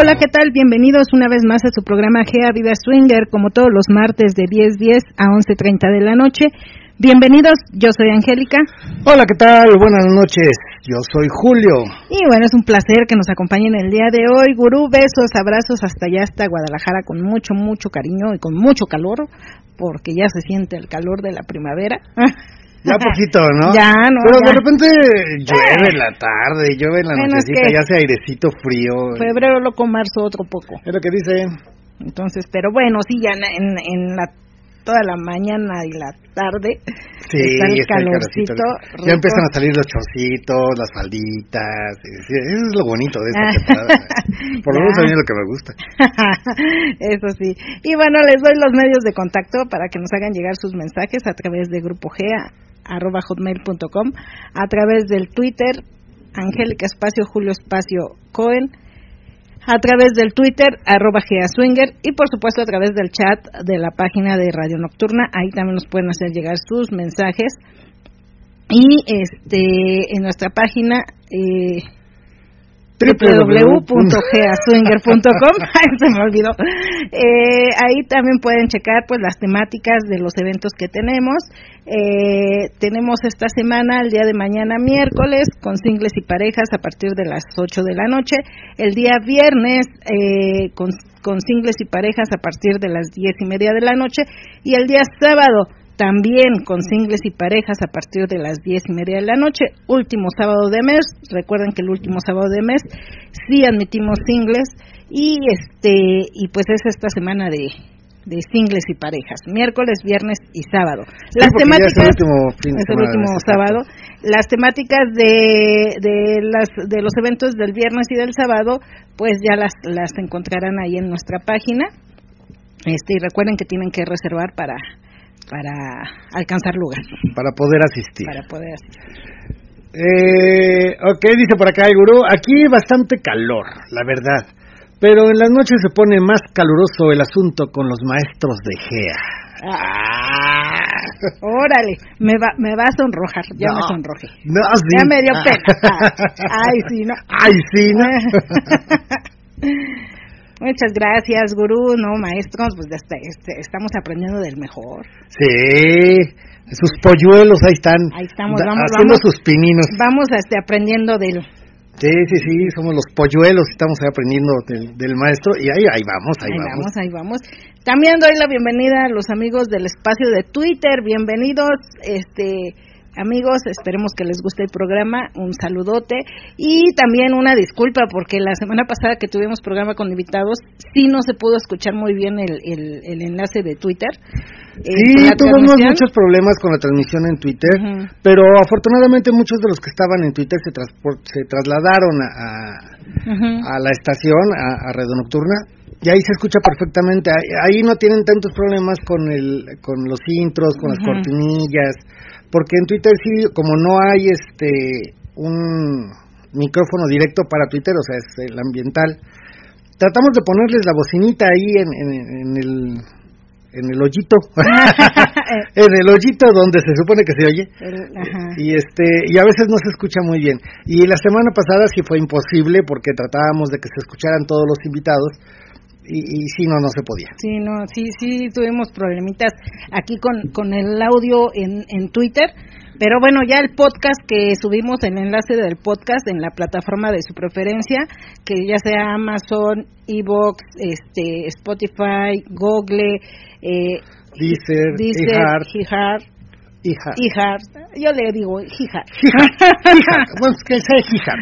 Hola, ¿qué tal? Bienvenidos una vez más a su programa Gea Vida Swinger, como todos los martes de 10.10 a 11.30 de la noche. Bienvenidos, yo soy Angélica. Hola, ¿qué tal? Buenas noches, yo soy Julio. Y bueno, es un placer que nos acompañen el día de hoy. Gurú, besos, abrazos hasta allá, hasta Guadalajara, con mucho, mucho cariño y con mucho calor, porque ya se siente el calor de la primavera. Ya poquito, ¿no? Ya, no. Pero ya. de repente llueve en la tarde, llueve en la Bueno, es nochecita, que- ya hace airecito frío. Febrero, loco, marzo, otro poco. Es lo que dicen. Entonces, pero bueno, sí, ya en, en, la toda la mañana y la tarde Sí, está el está el calorcito. rico. Ya empiezan a salir los chorcitos, las falditas. eso es lo bonito de esta temporada. Por lo menos a mí es lo que me gusta. Eso sí. Y bueno, les doy los medios de contacto para que nos hagan llegar sus mensajes a través de Grupo Gea arroba hotmail.com, a través del Twitter, Angélica Espacio, Julio Espacio Cohen, a través del Twitter, arroba Gea Swinger, y por supuesto a través del chat de la página de Radio Nocturna, ahí también nos pueden hacer llegar sus mensajes. Y este en nuestra página eh, www.geaswinger.com se me olvidó. Eh, ahí también pueden checar pues las temáticas de los eventos que tenemos. Eh, tenemos esta semana el día de mañana miércoles con singles y parejas a partir de las 8 de la noche. El día viernes eh, con, con singles y parejas a partir de las 10 y media de la noche. Y el día sábado también con singles y parejas a partir de las diez y media de la noche, último sábado de mes, recuerden que el último sábado de mes sí admitimos singles y este y pues es esta semana de, de singles y parejas, miércoles, viernes y sábado. Las ya es el temáticas último fin de es el último este sábado. Las temáticas de, de las de los eventos del viernes y del sábado, pues ya las las encontrarán ahí en nuestra página. Este, y recuerden que tienen que reservar para para alcanzar lugar, Para poder asistir. para poder asistir. Eh, ok, dice por acá el gurú, aquí bastante calor, la verdad. Pero en las noches se pone más caluroso el asunto con los maestros de GEA. Ah, órale, me va me va a sonrojar, ya No. me sonrojé. No, sí. Ya me dio pena. Ay, sí, no. Ay, sí, ¿no? Muchas gracias, gurú, no, maestros, pues este, este, estamos aprendiendo del mejor. sí, sus polluelos ahí están. Ahí estamos, vamos, haciendo vamos. sus pininos. Vamos este, aprendiendo del, Sí, sí, sí, somos los polluelos, estamos aprendiendo del, del maestro y ahí, ahí vamos, ahí, Ahí vamos. vamos, ahí vamos. También doy la bienvenida a los amigos del espacio de Twitter. Bienvenidos, este amigos, esperemos que les guste el programa. Un saludote y también una disculpa porque la semana pasada que tuvimos programa con invitados sí no se pudo escuchar muy bien el, el, el enlace de Twitter. Eh, Sí, la tuvimos muchos problemas con la transmisión en Twitter, pero afortunadamente muchos de los que estaban en Twitter se, se trasladaron a, a- la estación, a, a Radio Nocturna, y ahí se escucha perfectamente. Ahí, ahí no tienen tantos problemas con, el, con los intros, con las cortinillas, porque en Twitter sí, como no hay este un micrófono directo para Twitter, o sea, es el ambiental, tratamos de ponerles la bocinita ahí en, en, en el en el hoyito. En el hoyito donde se supone que se oye. El- ajá. y este y a veces no se escucha muy bien. Y la semana pasada sí fue imposible porque tratábamos de que se escucharan todos los invitados y, y sí no no se podía. Sí, no, sí, sí tuvimos problemitas aquí con, con el audio en, en Twitter, pero bueno, ya el podcast que subimos, el enlace del podcast en la plataforma de su preferencia, que ya sea Amazon, Evox, este, Spotify, Google, eh, Deezer, Deezer, iHeart, Hija. Hija. Yo le digo hija. Hija. Hija. Bueno, es que sea hija.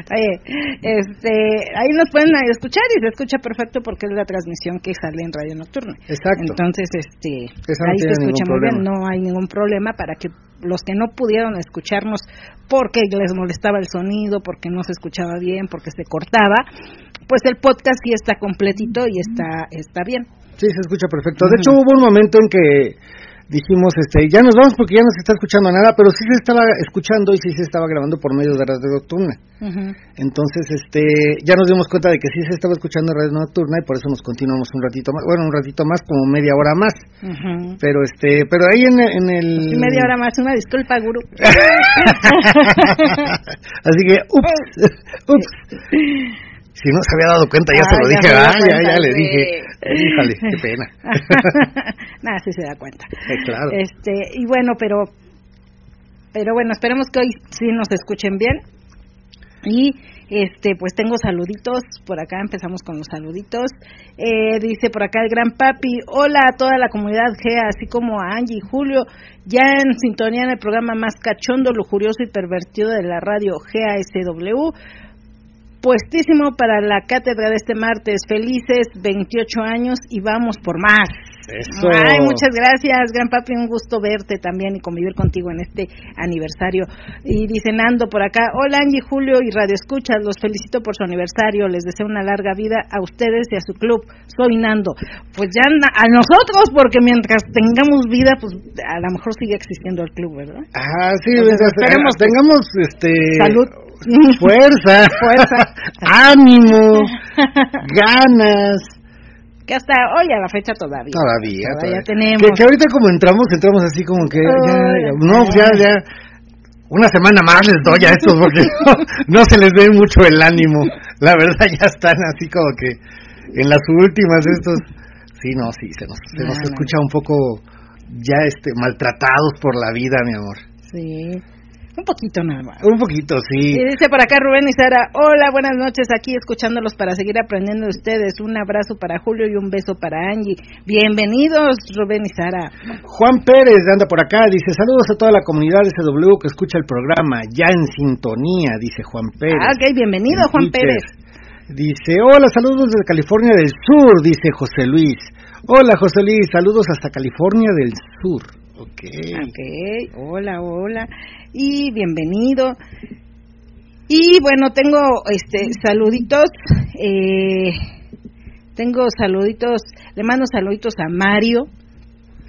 este, ahí nos pueden escuchar y se escucha perfecto porque es la transmisión que sale en Radio Nocturna. Exacto. Entonces, este, no ahí se escucha muy bien, no hay ningún problema para que los que no pudieron escucharnos porque les molestaba el sonido, porque no se escuchaba bien, porque se cortaba, pues el podcast sí está completito y está está bien. Sí, se escucha perfecto. De hecho, hubo un momento en que dijimos, este, ya nos vamos porque ya no se está escuchando nada, pero sí se estaba escuchando y sí se estaba grabando por medio de Radio Nocturna. Entonces, este, ya nos dimos cuenta de que sí se estaba escuchando Radio Nocturna y por eso nos continuamos un ratito más, bueno, un ratito más, como media hora más. Pero, este, pero ahí en, en el... media hora más, una disculpa, gurú. Así que, ups, ups. Si no se había dado cuenta, ya se lo dije. Ah, ya, ya le dije. Híjale, qué pena. Nada, sí se da cuenta. claro. Este, y bueno, pero pero bueno, esperemos que hoy sí nos escuchen bien. Y este, pues tengo saluditos por acá, empezamos con los saluditos. Eh, dice por acá el gran papi, hola a toda la comunidad GEA, así como a Angie y Julio, ya en sintonía en el programa más cachondo, lujurioso y pervertido de la radio GASW puestísimo para la cátedra de este martes. Felices 28 años y vamos por más. Eso. Ay, muchas gracias, gran papi, un gusto verte también y convivir contigo en este aniversario. Y dice Nando por acá, hola Angie, Julio y Radio Escuchas, los felicito por su aniversario, les deseo una larga vida a ustedes y a su club. Soy Nando. Pues ya a nosotros, porque mientras tengamos vida, pues a lo mejor sigue existiendo el club, ¿verdad? Ah, sí, esperemos, tengamos este salud fuerza, fuerza, ánimo, ganas. Que hasta hoy a la fecha todavía. Todavía, todavía, tenemos. Que, ahorita como entramos, entramos así como que ya, no, ya, ya, una semana más les doy a estos porque no, se les ve mucho el ánimo. La verdad ya están así como que en las últimas de estos, sí, no, sí, se nos, se nos escucha un poco ya este maltratados por la vida, mi amor. Sí. Un poquito nada más. Un poquito, sí. Y dice por acá Rubén y Sara, hola, buenas noches, aquí escuchándolos para seguir aprendiendo de ustedes. Un abrazo para Julio y un beso para Angie. Bienvenidos, Rubén y Sara. Juan Pérez anda por acá, dice, saludos a toda la comunidad de SW que escucha el programa, ya en sintonía, dice Juan Pérez. Ah, ok, bienvenido, Juan Pérez. Dice, hola, saludos desde California del Sur, dice José Luis. Hola, José Luis, saludos hasta California del Sur. Ok. Ok, hola, hola y bienvenido. Y bueno, tengo este saluditos, eh, tengo saluditos, le mando saluditos a Mario.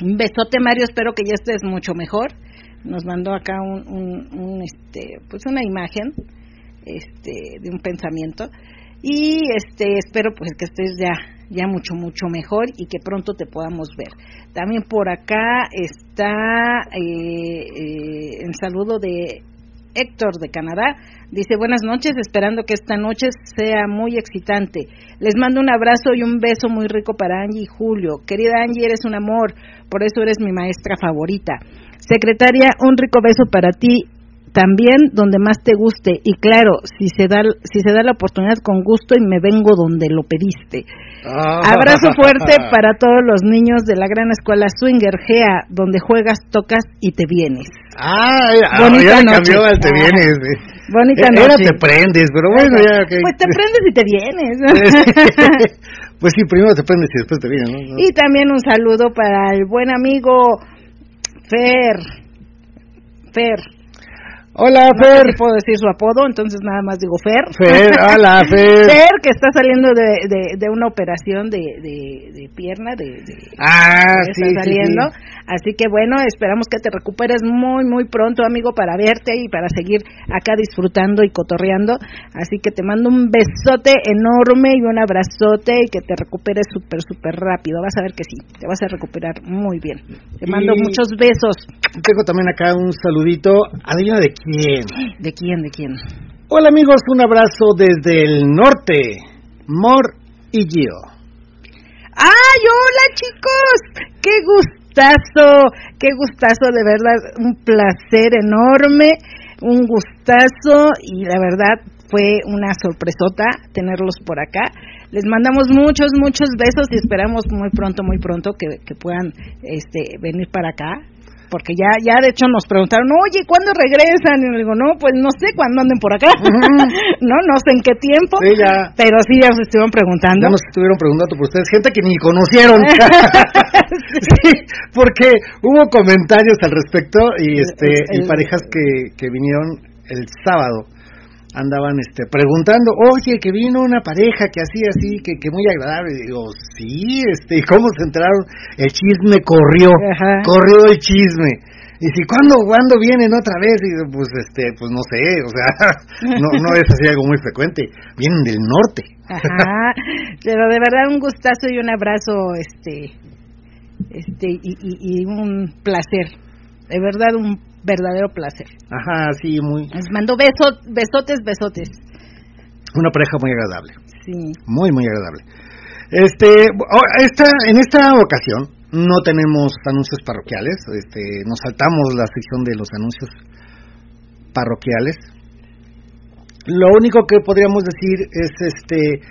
Un besote Mario, espero que ya estés mucho mejor. Nos mandó acá un, un, este, pues una imagen, este, de un pensamiento y este espero pues que estés ya ya mucho mucho mejor y que pronto te podamos ver. También por acá está eh, eh, el saludo de Héctor de Canadá. Dice buenas noches esperando que esta noche sea muy excitante. Les mando un abrazo y un beso muy rico para Angie y Julio. Querida Angie eres un amor. Por eso eres mi maestra favorita. Secretaria un rico beso para ti también donde más te guste. Y claro si se da si se da la oportunidad con gusto y me vengo donde lo pediste. Ah. abrazo fuerte para todos los niños de la gran escuela Swinger Gea donde juegas tocas y te vienes. Ah bonita noche. cambió te vienes. bonita noche. ahora te prendes pero bueno ya pues te prendes y te vienes. Pues sí primero te prendes y después te vienes y también un saludo para el buen amigo Fer. Fer Hola, Fer. No puedo decir su apodo, entonces nada más digo Fer. Fer, hola, Fer. Fer, que está saliendo de, de, una operación de, de, pierna, de, ah, sí, está saliendo. Así que bueno, esperamos que te recuperes muy, muy pronto, amigo, para verte y para seguir acá disfrutando y cotorreando. Así que te mando un besote enorme y un abrazote y que te recuperes súper, súper rápido. Vas a ver que sí, te vas a recuperar muy bien. Te mando muchos besos. Tengo también acá un saludito. Adivina de quién. ¿De quién? ¿De quién? Hola amigos, un abrazo desde el norte. Mor y Gio. ¡Ay, hola chicos! ¡Qué gustazo! ¡Qué gustazo! De verdad, un placer enorme, un gustazo y la verdad fue una sorpresota tenerlos por acá. Les mandamos muchos, muchos besos y esperamos muy pronto, muy pronto que, que puedan este, venir para acá porque ya ya de hecho nos preguntaron, oye, ¿cuándo regresan? Y digo, no, pues no sé cuándo anden por acá, no, no sé en qué tiempo, pero sí ya nos estuvieron preguntando. Ya nos estuvieron preguntando por ustedes, gente que ni conocieron, sí. porque hubo comentarios al respecto y este y parejas que, que vinieron el sábado andaban este preguntando, oye, que vino una pareja que así, así, que, que muy agradable. Y digo, sí, este, ¿y cómo se enteraron? El chisme corrió, corrió el chisme. Y si, ¿cuándo, ¿cuándo vienen otra vez? Y pues, este, pues no sé, o sea, no, no es así algo muy frecuente. Vienen del norte. Ajá, pero de verdad un gustazo y un abrazo, este, este, y, y, y un placer. De verdad un verdadero placer. Ajá, sí, muy. Les mando besos, besotes, besotes. Una pareja muy agradable. Sí. Muy, muy agradable. Este, esta, en esta ocasión no tenemos anuncios parroquiales, este, nos saltamos la sección de los anuncios parroquiales. Lo único que podríamos decir es este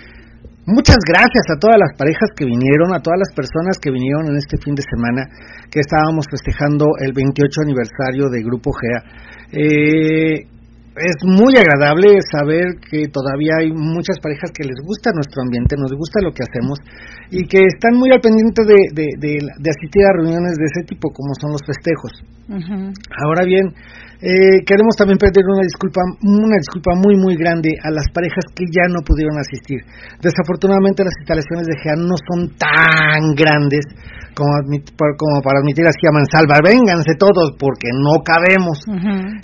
Muchas gracias a todas las parejas que vinieron, a todas las personas que vinieron en este fin de semana que estábamos festejando el 28 aniversario de Grupo GEA. Eh, es muy agradable saber que todavía hay muchas parejas que les gusta nuestro ambiente, nos gusta lo que hacemos y que están muy al pendiente de, asistir a reuniones de ese tipo como son los festejos. Ahora bien, eh, queremos también pedir una disculpa, una disculpa muy muy grande a las parejas que ya no pudieron asistir. Desafortunadamente las instalaciones de GEA no son tan grandes como, como para admitir así a mansalva, vénganse todos porque no cabemos.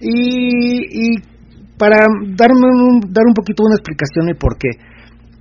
y, y para darme un, dar un poquito una explicación y por qué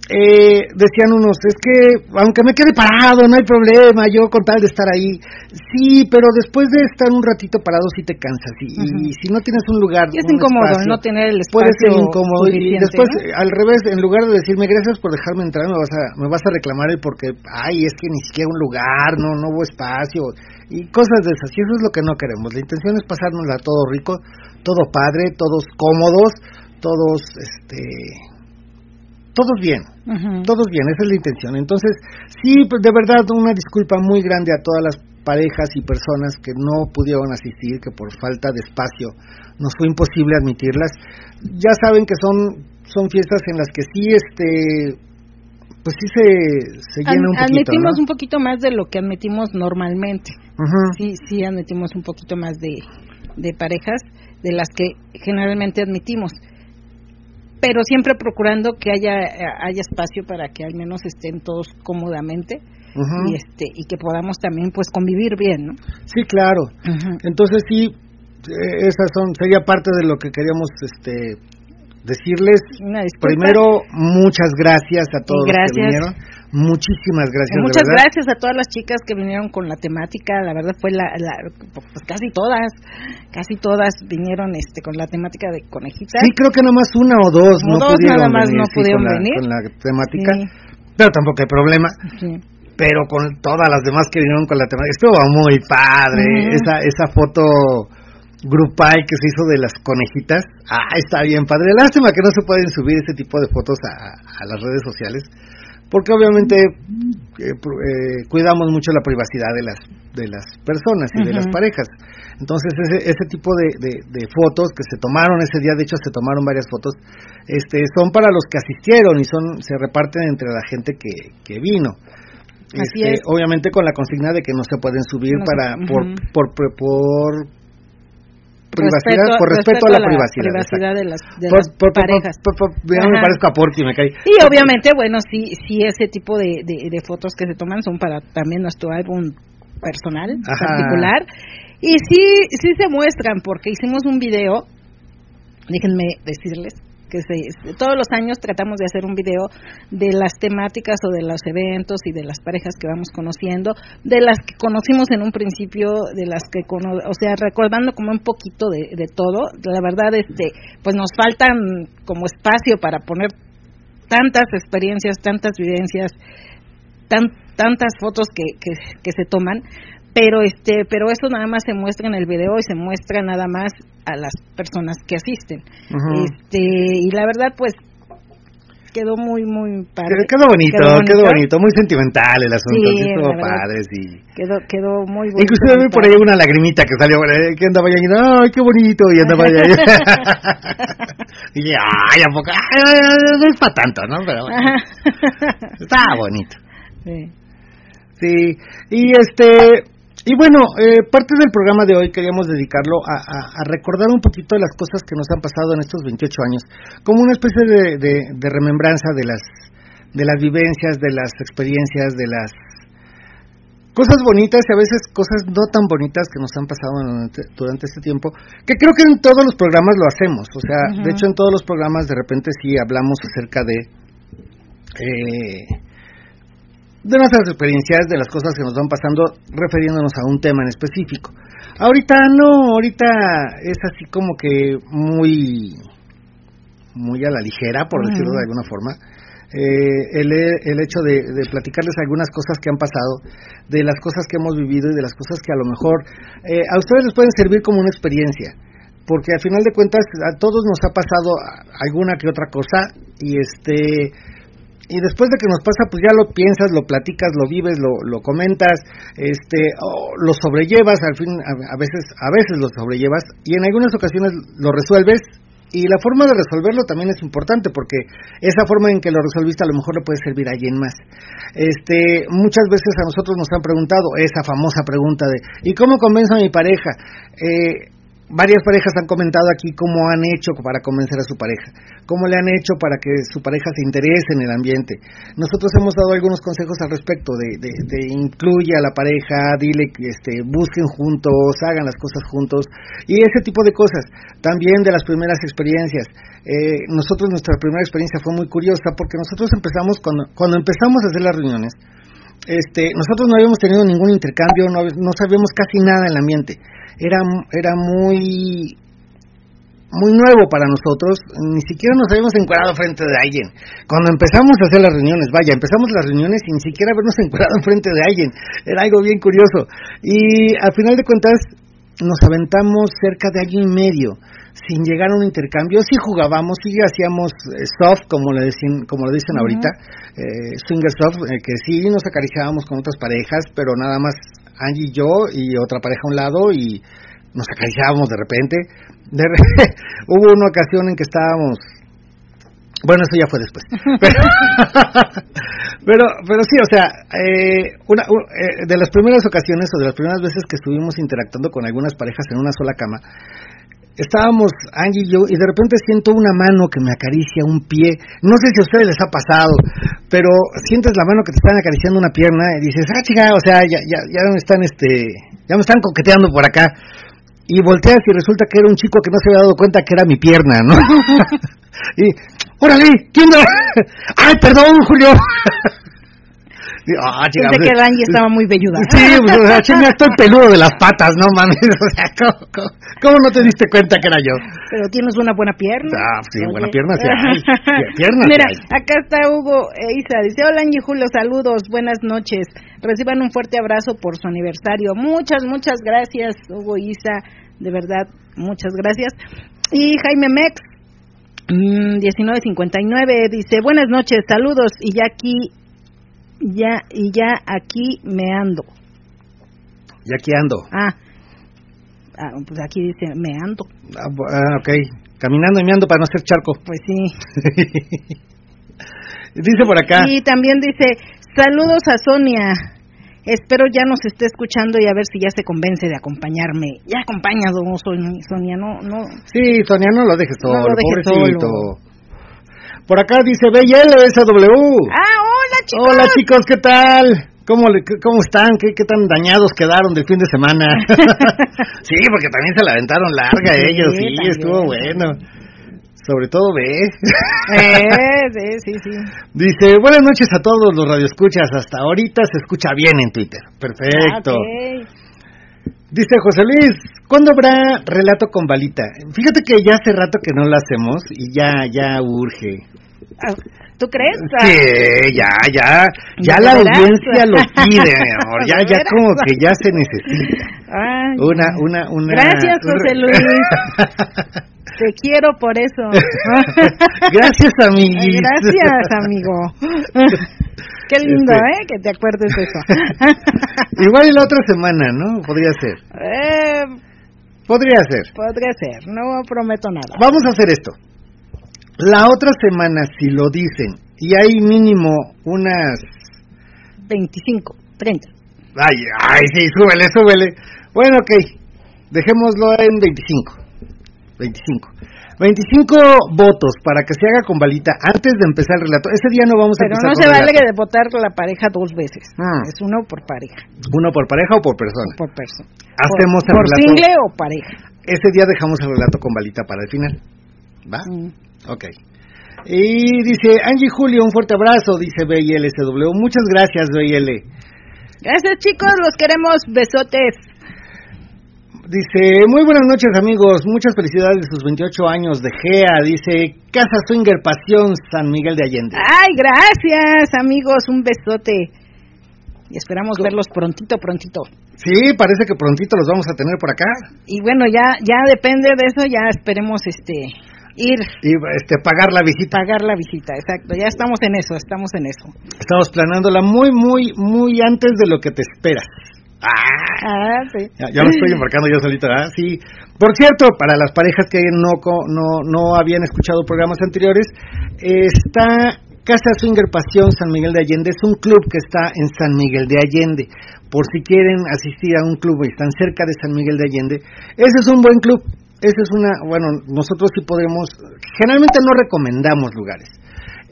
eh, decían unos, es que aunque me quede parado, no hay problema, yo con tal de estar ahí. Sí, pero después de estar un ratito parado sí te cansas. Y, si no tienes un lugar... es incómodo no tener el espacio Puede ser incómodo. Y después, al revés, en lugar de decirme gracias por dejarme entrar, me vas a, me vas a reclamar el porque, ay, es que ni siquiera un lugar, no, no hubo espacio. Y cosas de esas. Y eso es lo que no queremos. La intención es pasárnosla todo rico, todo padre, todos cómodos, todos, este todos bien, todos bien, esa es la intención. Entonces, sí, pues de verdad, una disculpa muy grande a todas las parejas y personas que no pudieron asistir, que por falta de espacio nos fue imposible admitirlas. Ya saben que son son fiestas en las que sí este pues sí se, se llena un poquito. Admitimos un poquito más de lo que admitimos normalmente. Sí, sí admitimos un poquito más de, de parejas de las que generalmente admitimos pero siempre procurando que haya haya espacio para que al menos estén todos cómodamente y este y que podamos también pues convivir bien, ¿no? Sí, claro. Entonces sí eh, esas son sería parte de lo que queríamos este decirles. Primero muchas gracias a todos los que vinieron muchísimas gracias muchas gracias a todas las chicas que vinieron con la temática la verdad fue la, pues casi todas casi todas vinieron este con la temática de conejitas. Sí creo que nada más una o dos no dos nada más no pudieron venir. con la temática. Pero tampoco hay problema. Pero con todas las demás que vinieron con la temática estuvo muy padre. Esa esa foto grupal que se hizo de las conejitas. Ah, está bien padre. Lástima que no se pueden subir ese tipo de fotos a, las redes sociales, porque obviamente eh, eh, cuidamos mucho la privacidad de las de las personas y de las parejas. Entonces ese, ese tipo de, de, fotos que se tomaron ese día, de hecho se tomaron varias fotos, este, son para los que asistieron y son se reparten entre la gente que, que vino. Este, obviamente con la consigna de que no se pueden subir para por, por, por privacidad, por respeto, a la, privacidad, de las, parejas. me parezco a Porky, me cae. Y obviamente, bueno, sí, sí, ese tipo de, de, fotos que se toman son para también nuestro álbum personal, particular. Y sí, sí se muestran, porque hicimos un video, déjenme decirles, que todos los años tratamos de hacer un video de las temáticas o de los eventos y de las parejas que vamos conociendo, de las que conocimos en un principio, de las que, o sea, recordando como un poquito de, de todo. La verdad, este, pues nos faltan como espacio para poner tantas experiencias, tantas vivencias, tan, tantas fotos que, que, que se toman, pero este pero eso nada más se muestra en el video y se muestra nada más a las personas que asisten este y la verdad pues quedó muy, muy padre. Quedó bonito, quedó bonito, muy sentimental el asunto, sí, estuvo padre, sí. Quedó, quedó muy bonito. Inclusive vi por ahí una lagrimita que salió, eh, que andaba allá, ay, qué bonito, y andaba allá. y dije, ay, ¿a poco? no es para tanto, ¿no? Pero bueno, está bonito. Sí. Sí, y este, y bueno, eh, parte del programa de hoy queríamos dedicarlo a, recordar un poquito de las cosas que nos han pasado en estos 28 años, como una especie de, remembranza de las, de las vivencias, de las experiencias, de las cosas bonitas y a veces cosas no tan bonitas que nos han pasado durante, este tiempo, que creo que en todos los programas lo hacemos, o sea, de hecho en todos los programas de repente sí hablamos acerca de... Eh, de nuestras experiencias, de las cosas que nos van pasando, refiriéndonos a un tema en específico. Ahorita no, ahorita es así como que muy, muy a la ligera, por decirlo de alguna forma. Eh, el, el, hecho de, platicarles algunas cosas que han pasado, de las cosas que hemos vivido y de las cosas que a lo mejor eh, a ustedes les pueden servir como una experiencia, porque al final de cuentas a todos nos ha pasado alguna que otra cosa y este y después de que nos pasa pues ya lo piensas lo platicas lo vives lo, lo comentas este lo sobrellevas al fin a, veces a veces lo sobrellevas y en algunas ocasiones lo resuelves y la forma de resolverlo también es importante porque esa forma en que lo resolviste a lo mejor le puede servir a alguien más este muchas veces a nosotros nos han preguntado esa famosa pregunta de ¿y cómo convenzo a mi pareja? Eh, varias parejas han comentado aquí cómo han hecho para convencer a su pareja, cómo le han hecho para que su pareja se interese en el ambiente. Nosotros hemos dado algunos consejos al respecto de, de, de incluye a la pareja, dile que este, busquen juntos, hagan las cosas juntos y ese tipo de cosas. También de las primeras experiencias. Eh, nosotros nuestra primera experiencia fue muy curiosa porque nosotros empezamos cuando, cuando empezamos a hacer las reuniones. Este, nosotros no habíamos tenido ningún intercambio, no, no sabíamos casi nada del ambiente era, era muy muy nuevo para nosotros, ni siquiera nos habíamos encuadrado frente de alguien. Cuando empezamos a hacer las reuniones, vaya, empezamos las reuniones sin siquiera habernos encuadrado frente de alguien, era algo bien curioso. Y al final de cuentas nos aventamos cerca de año y medio sin llegar a un intercambio, sí jugábamos, sí hacíamos eh, soft, como le dicen, como lo dicen ahorita, eh, swinger soft, eh, que sí nos acariciábamos con otras parejas, pero nada más Angie y yo y otra pareja a un lado y nos acariciábamos de repente. Hubo una ocasión en que estábamos bueno, eso ya fue después. Pero, pero, sí, o sea, eh, una, eh, de las primeras ocasiones o de las primeras veces que estuvimos interactuando con algunas parejas en una sola cama, estábamos Angie y yo y de repente siento una mano que me acaricia un pie. No sé si a ustedes les ha pasado, pero sientes la mano que te están acariciando una pierna y dices, ah, chica, o sea, ya, ya, ya me están, este, ya me están coqueteando por acá. Y volteas y resulta que era un chico que no se había dado cuenta que era mi pierna, ¿no? y, órale, ¿quién Ay, perdón, Julio. Ah, chica, Pensé que el Angie estaba muy belluda. Sí, pues, o sea, chinga, estoy peludo de las patas, no mames. O sea, ¿cómo, no te diste cuenta que era yo? Pero tienes una buena pierna. Ah, sí, buena pierna sí hay. Pierna Mira, acá está Hugo e Isa. Dice, hola Angie Julio, saludos, buenas noches. Reciban un fuerte abrazo por su aniversario. Muchas, muchas gracias, Hugo e Isa. De verdad, muchas gracias. Y Jaime Mex, 1959 mm, dice buenas noches saludos y ya aquí ya y ya aquí me ando. Ya aquí ando. Ah, ah pues aquí dice me ando. Ah, ah, ok, caminando y me ando para no hacer charco. Pues sí. dice por acá. Y también dice saludos a Sonia. Espero ya nos esté escuchando y a ver si ya se convence de acompañarme. Ya acompaña, Sonia, no, no. Sí, Sonia, no lo dejes solo, pobrecito. Por acá dice BLSW. Ah, hola chicos. Hola chicos, ¿qué tal? ¿Cómo, le, cómo están? ¿Qué, ¿Qué tan dañados quedaron del fin de semana? sí, porque también se la aventaron larga ellos, sí, estuvo bueno. Sobre todo B. eh, sí, sí, sí. Dice, buenas noches a todos los radioescuchas. Hasta ahorita se escucha bien en Twitter. Perfecto. Dice José Luis, ¿cuándo habrá relato con balita? Fíjate que ya hace rato que no lo hacemos y ya, ya urge. ¿Tú crees? Sí, ya, ya, ya la audiencia lo pide, mi amor, ya, ya como que ya se necesita. una, una, una. Gracias, José Luis. Te quiero por eso. Gracias, amiguis. Gracias, amigo. Qué lindo, este. ¿eh? Que te acuerdes de eso. Igual y la otra semana, ¿no? Podría ser. Eh, podría ser. Podría ser, no prometo nada. Vamos a hacer esto. La otra semana, si lo dicen, y hay mínimo unas... 25, 30. Ay, ay, sí, súbele, súbele. Bueno, ok, dejémoslo en 25. 25. 25 votos para que se haga con balita antes de empezar el relato. Ese día no vamos a Pero no se vale de votar la pareja dos veces. Ah. Es uno por pareja. ¿Uno por pareja o por persona? Por persona. Hacemos por, el relato. single o pareja. Ese día dejamos el relato con balita para el final. ¿Va? Mm. Ok. Y dice Angie Julio, un fuerte abrazo, dice BILSW. Muchas gracias, BIL. Gracias, chicos, los queremos. Besotes. Dice, muy buenas noches amigos, muchas felicidades de sus 28 años de GEA, dice Casa Swinger Pasión San Miguel de Allende. Ay, gracias amigos, un besote. Y esperamos verlos prontito, prontito. Sí, parece que prontito los vamos a tener por acá. Y bueno, ya ya depende de eso, ya esperemos este ir y este pagar la visita. Pagar la visita, exacto. Ya estamos en eso, estamos en eso. Estamos planeándola muy muy muy antes de lo que te esperas. Ah, sí. Ya, me estoy embarcando yo solito, ¿ah? Sí. Por cierto, para las parejas que no, no, no habían escuchado programas anteriores, está Casa Swinger Pasión San Miguel de Allende. Es un club que está en San Miguel de Allende. Por si quieren asistir a un club y están cerca de San Miguel de Allende, ese es un buen club. Ese es una, bueno, nosotros sí podemos, generalmente no recomendamos lugares.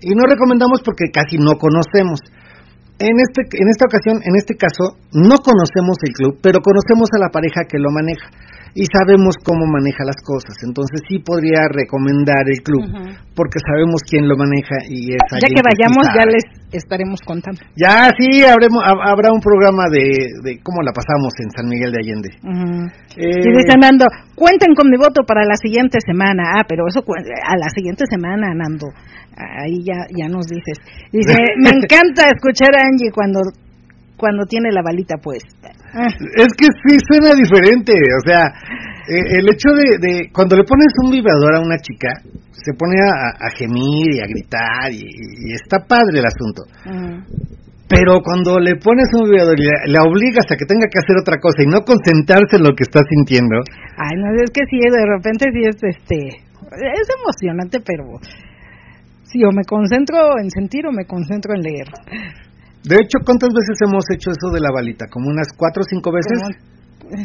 Y no recomendamos porque casi no conocemos en, este, en esta ocasión, en este caso, no conocemos el club, pero conocemos a la pareja que lo maneja y sabemos cómo maneja las cosas. Entonces sí podría recomendar el club porque sabemos quién lo maneja y es Ya que vayamos ya les estaremos contando. Ya sí, habremos, habrá un programa de, de cómo la pasamos en San Miguel de Allende. eh, y dice Nando, cuenten con mi voto para la siguiente semana. Ah, pero eso a la siguiente semana, Nando ahí ya, ya nos dices. Dice, me encanta escuchar a Angie cuando, cuando tiene la balita puesta. Es que sí suena diferente, o sea, eh, el hecho de, cuando le pones un vibrador a una chica, se pone a, gemir y a gritar y, está padre el asunto. Pero cuando le pones un vibrador y le, obligas a que tenga que hacer otra cosa y no concentrarse en lo que está sintiendo. Ay, no, es que sí, de repente sí es este. Es emocionante, pero Sí, o me concentro en sentir o me concentro en leer. De hecho, ¿cuántas veces hemos hecho eso de la balita? ¿Como unas cuatro o cinco veces?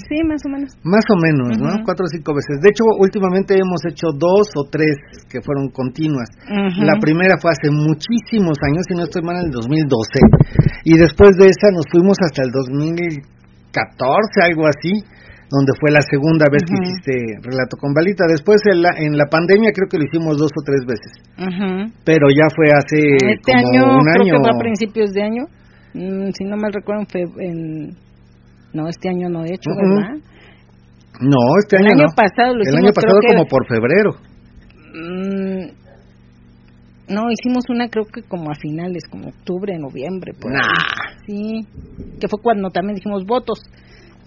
sí, más o menos. Más o menos, ¿no? Cuatro o cinco veces. De hecho, últimamente hemos hecho dos o tres que fueron continuas. La primera fue hace muchísimos años, si no estoy mal, en el 2012. Y después de esa nos fuimos hasta el 2014, algo así donde fue la segunda vez que hiciste relato con balita. Después en la, en la pandemia creo que lo hicimos dos o tres veces. Pero ya fue hace este año, un creo que fue a principios de año. Mm, si no mal recuerdo, fue en... No, este año no he hecho, ¿verdad? No, este año El año pasado lo hicimos, El año pasado como por febrero. Mm, no, hicimos una creo que como a finales, como octubre, noviembre. Por Sí, que fue cuando también dijimos votos.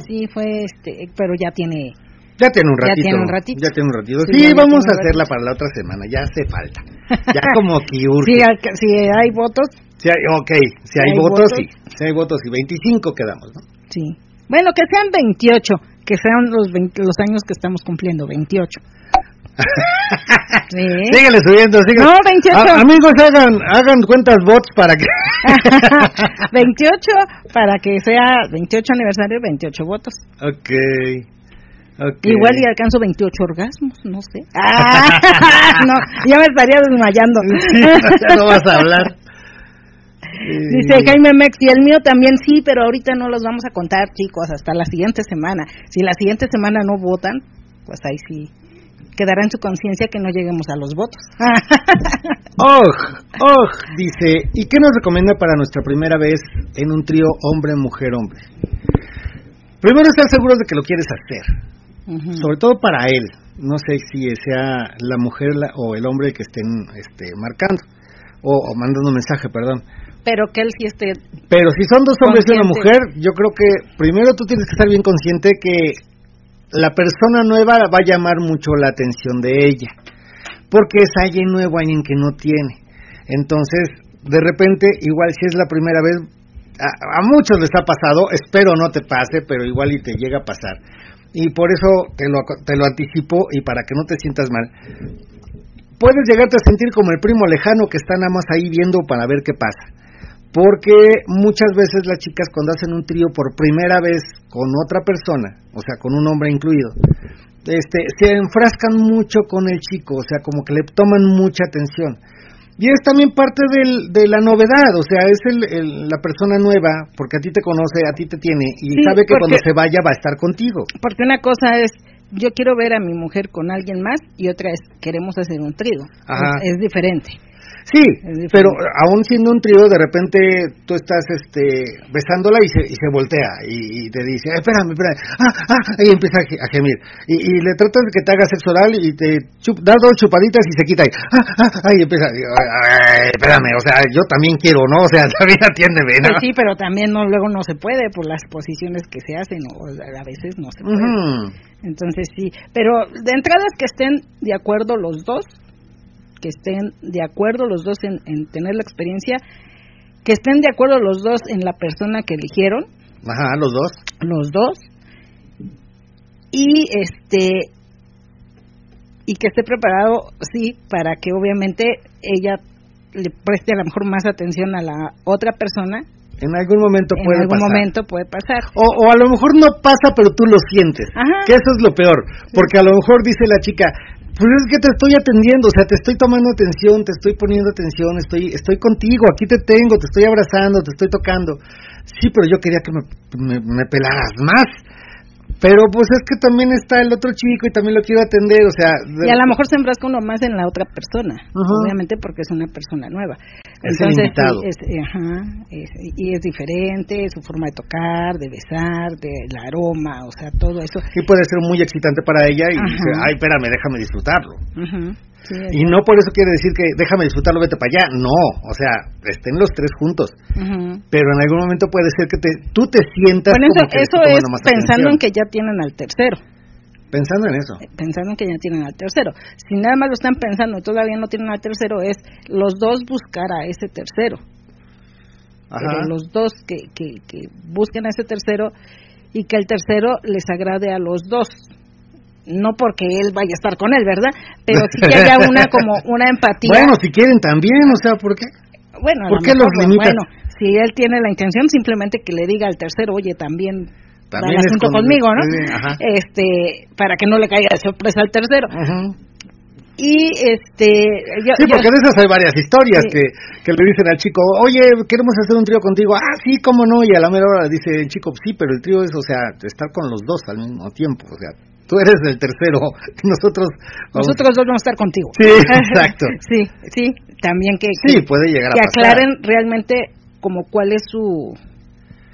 Sí, fue este, pero ya tiene ya tiene un ratito. Ya tiene un ratito. Ya tiene un ratito. Sí, vamos a hacerla para la otra semana, ya hace falta. Ya como que urge. Si, hay votos. Si hay, ok, si hay, votos, sí. Si hay votos, y 25 quedamos, ¿no? Sí. Bueno, que sean 28, que sean los, los años que estamos cumpliendo, 28. ¿Sí? Síguele subiendo, síguele. No, 28. amigos, hagan, hagan cuentas bots para que. 28 para que sea 28 aniversario, 28 votos. Ok. Okay. Igual y alcanzo 28 orgasmos, no sé. Ah, no, ya me estaría desmayando. ya no vas a hablar. Dice Jaime Mex, y el mío también sí, pero ahorita no los vamos a contar, chicos, hasta la siguiente semana. Si la siguiente semana no votan, pues ahí sí quedará en su conciencia que no lleguemos a los votos. oh, oh, dice, ¿y qué nos recomienda para nuestra primera vez en un trío hombre-mujer-hombre? Primero estar seguros de que lo quieres hacer, sobre todo para él. No sé si sea la mujer o el hombre que estén este, marcando o, mandando un mensaje, perdón. Pero que él sí esté. Pero si son dos hombres y una mujer, yo creo que primero tú tienes que estar bien consciente que la persona nueva va a llamar mucho la atención de ella, porque es alguien nuevo, alguien que no tiene. Entonces, de repente, igual si es la primera vez, a, muchos les ha pasado, espero no te pase, pero igual y te llega a pasar. Y por eso te lo, te lo anticipo y para que no te sientas mal. Puedes llegarte a sentir como el primo lejano que está nada más ahí viendo para ver qué pasa porque muchas veces las chicas cuando hacen un trío por primera vez con otra persona, o sea, con un hombre incluido, este, se enfrascan mucho con el chico, o sea, como que le toman mucha atención. Y es también parte del, de la novedad, o sea, es el, la persona nueva, porque a ti te conoce, a ti te tiene, y sabe que cuando se vaya va a estar contigo. Porque una cosa es, yo quiero ver a mi mujer con alguien más, y otra es, queremos hacer un trío. es diferente. Sí, pero aún siendo un trío, de repente tú estás este, besándola y se, y se voltea y, te dice, espérame, espérame, ah, ah, y empieza a, gemir. Y, y, le tratas de que te haga sexo oral y te da dos chupaditas y se quita y, ah, ah, y empieza, ay, espérame, o sea, yo también quiero, ¿no? O sea, también atiéndeme, ¿no? Pues sí, pero también no, luego no se puede por las posiciones que se hacen, o a veces no se puede. Entonces sí, pero de entrada es que estén de acuerdo los dos que estén de acuerdo los dos en, tener la experiencia, que estén de acuerdo los dos en la persona que eligieron. Ajá, los dos. Los dos. Y este y que esté preparado, sí, para que obviamente ella le preste a lo mejor más atención a la otra persona. En algún momento puede pasar. En algún momento puede pasar. O, o, a lo mejor no pasa, pero tú lo sientes. Ajá. Que eso es lo peor. Porque a lo mejor dice la chica, pues es que te estoy atendiendo, o sea, te estoy tomando atención, te estoy poniendo atención, estoy, estoy contigo, aquí te tengo, te estoy abrazando, te estoy tocando. Sí, pero yo quería que me, me pelaras más. Pero pues es que también está el otro chico y también lo quiero atender, o sea... Y a lo mejor se enfrasca uno más en la otra persona, obviamente porque es una persona nueva. Es Entonces, ajá, y es diferente, su forma de tocar, de besar, del aroma, o sea, todo eso. Y puede ser muy excitante para ella y dice, ay, espérame, déjame disfrutarlo. Y no por eso quiere decir que déjame disfrutarlo, vete para allá. No, o sea, estén los tres juntos. Pero en algún momento puede ser que te, tú te sientas. Bueno, eso, es pensando en que ya tienen al tercero. Pensando en eso. Eh, pensando en que ya tienen al tercero. Si nada más lo están pensando y todavía no tienen al tercero, es los dos buscar a ese tercero. Ajá. los dos que, que, que busquen a ese tercero y que el tercero les agrade a los dos no porque él vaya a estar con él, ¿verdad? Pero sí que haya una como una empatía. Bueno, si quieren también, o sea, ¿por qué? Bueno, ¿por qué los limitan? Bueno, si él tiene la intención, simplemente que le diga al tercero, oye, también también asunto conmigo, ¿no? Este, para que no le caiga de sorpresa al tercero. Y este. sí, porque de esas hay varias historias que, que le dicen al chico, oye, queremos hacer un trío contigo. Ah, sí, cómo no. Y a la mera hora dice el chico, sí, pero el trío es, o sea, estar con los dos al mismo tiempo. O sea, tú eres el tercero, nosotros... Nosotros dos vamos a estar contigo. Sí, exacto. sí, sí, también que... Sí, puede llegar a Que aclaren realmente como cuál es su,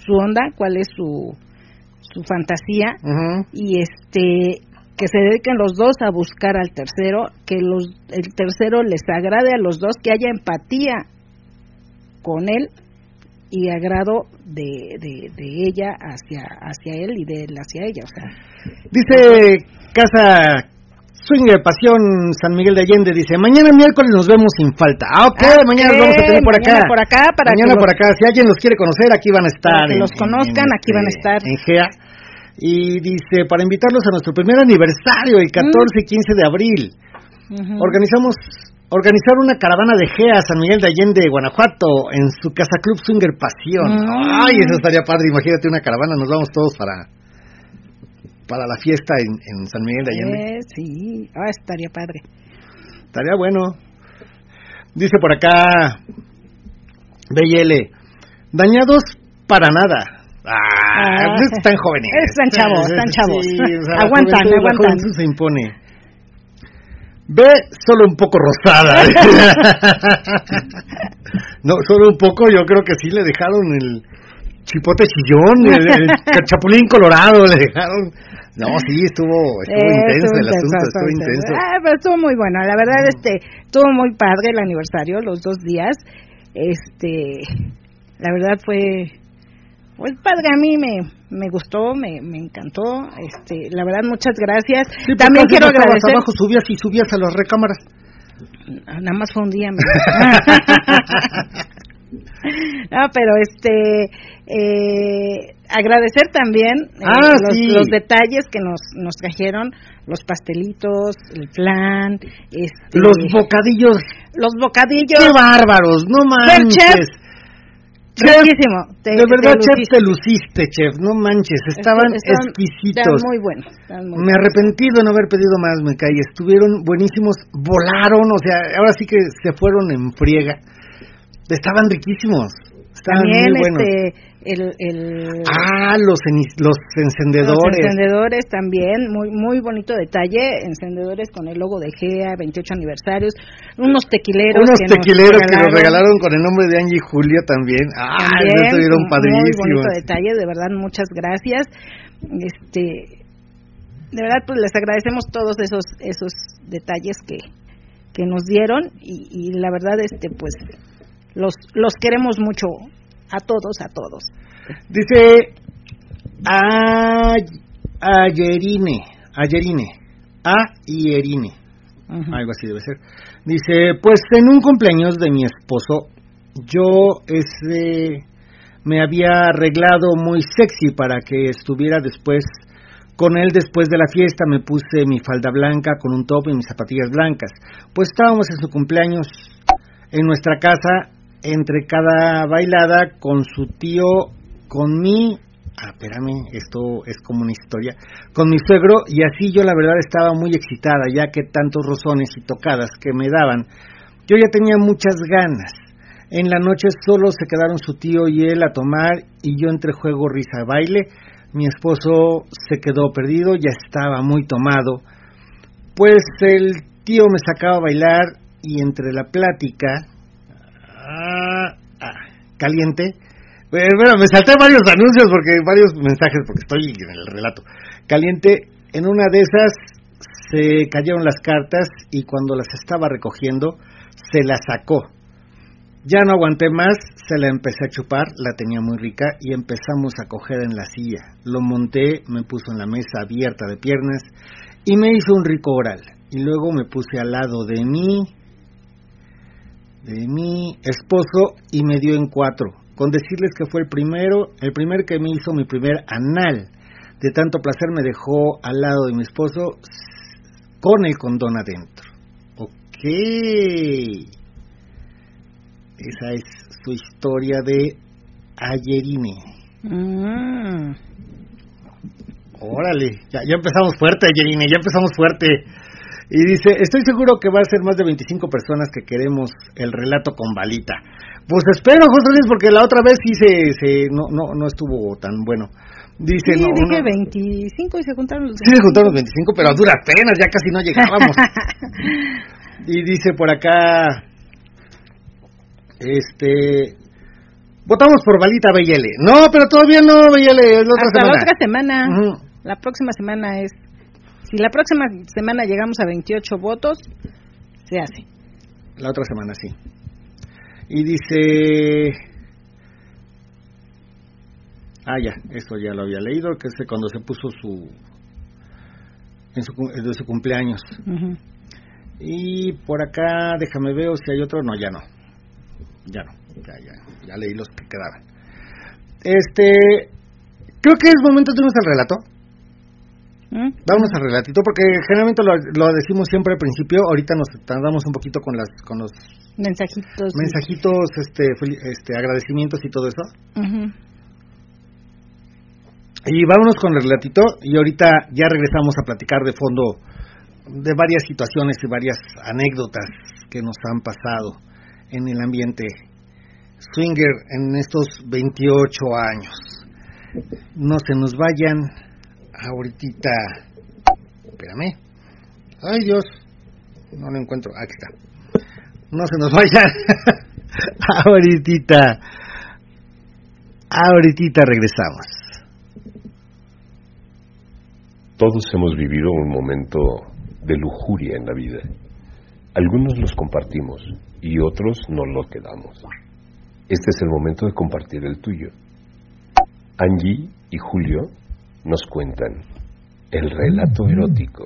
su onda, cuál es su, su fantasía y este que se dediquen los dos a buscar al tercero, que los, el tercero les agrade a los dos, que haya empatía con él y agrado de, de, de ella hacia, hacia él y de él hacia ella. O sea, Dice Casa Swinger Pasión San Miguel de Allende, dice, mañana miércoles nos vemos sin falta. Ah, ok, ah, mañana nos vamos a tener por acá. por acá. Para mañana por acá, si alguien los quiere conocer, aquí van a estar. que los conozcan, aquí van a este, estar. En GEA. Y dice, para invitarlos a nuestro primer aniversario, el 14 y 15 de abril. Organizamos organizar una caravana de GEA San Miguel de Allende, Guanajuato, en su casa club Swinger Pasión. Mm. Ay, eso estaría padre, imagínate una caravana, nos vamos todos para para la fiesta en, San Miguel de Allende. Eh, sí, ah, estaría padre. Estaría bueno. Dice por acá BL, dañados para nada. Ah, ah están jóvenes. Están chavos, están chavos. aguantan, aguantan. se impone. Ve solo un poco rosada. no, solo un poco, yo creo que sí le dejaron el chipote chillón, el, el chapulín colorado, le dejaron no, sí, estuvo, estuvo intenso el asunto, estuvo intenso. Ah, pero estuvo muy bueno, la verdad, este, estuvo muy padre el aniversario, los dos días, este, la verdad fue, Pues padre, a mí me, me gustó, me, me encantó, este, la verdad muchas gracias. También quiero agradecer. Abajo subías y subías a las recámaras. Nada más fue un día. no, pero este, eh, agradecer también eh, Ah, los, sí. los detalles que nos, nos trajeron, los pastelitos, el flan, este, Los bocadillos. los bocadillos. ¡Qué bárbaros! ¡No manches! Chef, riquísimo. Te- de verdad, te chef, te luciste, chef. No manches, estaban Estaban- exquisitos. muy buenos. muy Me arrepentí de no haber pedido más, me caí. Estuvieron buenísimos, volaron, o sea, ahora sí que se fueron en friega. Estaban riquísimos, estaban También muy buenos. este, el, el, Ah, los, los Los encendedores. encendedores también, muy muy bonito detalle, encendedores con el logo de GEA, 28 aniversarios, unos tequileros Unos que tequileros nos que nos regalaron con el nombre de Angie y Julia también. Ah, También, estuvieron Muy padrísimos. bonito detalle, de verdad, muchas gracias. Este, de verdad, pues les agradecemos todos esos esos detalles que, que nos dieron y, y la verdad, este, pues los los queremos mucho a todos, a todos. Dice Ay- Ayerine, Ayerine, Ayerine, Ujú. algo así debe ser. Dice, pues en un cumpleaños de mi esposo, yo ese me había arreglado muy sexy para que estuviera después con él después de la fiesta. Me puse mi falda blanca con un top y mis zapatillas blancas. Pues estábamos en su cumpleaños en nuestra casa entre cada bailada con su tío, con mi, ah, espérame, esto es como una historia, con mi suegro y así yo la verdad estaba muy excitada ya que tantos rozones y tocadas que me daban, yo ya tenía muchas ganas. En la noche solo se quedaron su tío y él a tomar y yo entre juego, risa, baile. Mi esposo se quedó perdido, ya estaba muy tomado. Pues el tío me sacaba a bailar y entre la plática ah, ah, caliente. Eh, Bueno, me salté varios anuncios porque varios mensajes porque estoy en el relato. Caliente, en una de esas se cayeron las cartas y cuando las estaba recogiendo se las sacó. Ya no aguanté más, se la empecé a chupar, la tenía muy rica y empezamos a coger en la silla. Lo monté, me puso en la mesa abierta de piernas y me hizo un rico oral. Y luego me puse al lado de mí, de mi esposo y me dio en cuatro. Con decirles que fue el primero, el primer que me hizo mi primer anal. De tanto placer me dejó al lado de mi esposo con el condón adentro. Ok. Esa es su historia de Ayerine. Mm. Órale, ya, ya empezamos fuerte, Ayerine, ya empezamos fuerte. Y dice, estoy seguro que va a ser más de 25 personas que queremos el relato con balita. Pues espero, José Luis, porque la otra vez sí se, se no, no, no estuvo tan bueno. Dice, Sí, no, dije no- 25 y se juntaron los Sí, se juntaron los 25, pero a duras penas, ya casi no llegábamos. y dice por acá, este, votamos por Balita BL. No, pero todavía no, BL, es la otra Hasta semana. la otra semana. La próxima semana es. Si la próxima semana llegamos a 28 votos, se hace. La otra semana, sí. Y dice... Ah, ya, esto ya lo había leído, que es cuando se puso su... En su, de su cumpleaños. Ujú. Y por acá, déjame ver si hay otro. No, ya no. Ya no. Ya, ya, ya leí los que quedaban. Este. Creo que es momento de irnos al relato. ¿Mm? Vámonos al relatito, porque generalmente lo, lo decimos siempre al principio. Ahorita nos tardamos un poquito con las con los Mensajitos. mensajitos, este, este, agradecimientos y todo eso. Y vámonos con el relatito y ahorita ya regresamos a platicar de fondo de varias situaciones y varias anécdotas que nos han pasado en el ambiente swinger en estos 28 años. No se nos vayan ahorita. Espérame. Ay Dios. No lo encuentro. Aquí está. No se nos vayan. ahorita. Ahorita regresamos. Todos hemos vivido un momento de lujuria en la vida. Algunos los compartimos y otros no lo quedamos. Este es el momento de compartir el tuyo. Angie y Julio nos cuentan el relato erótico.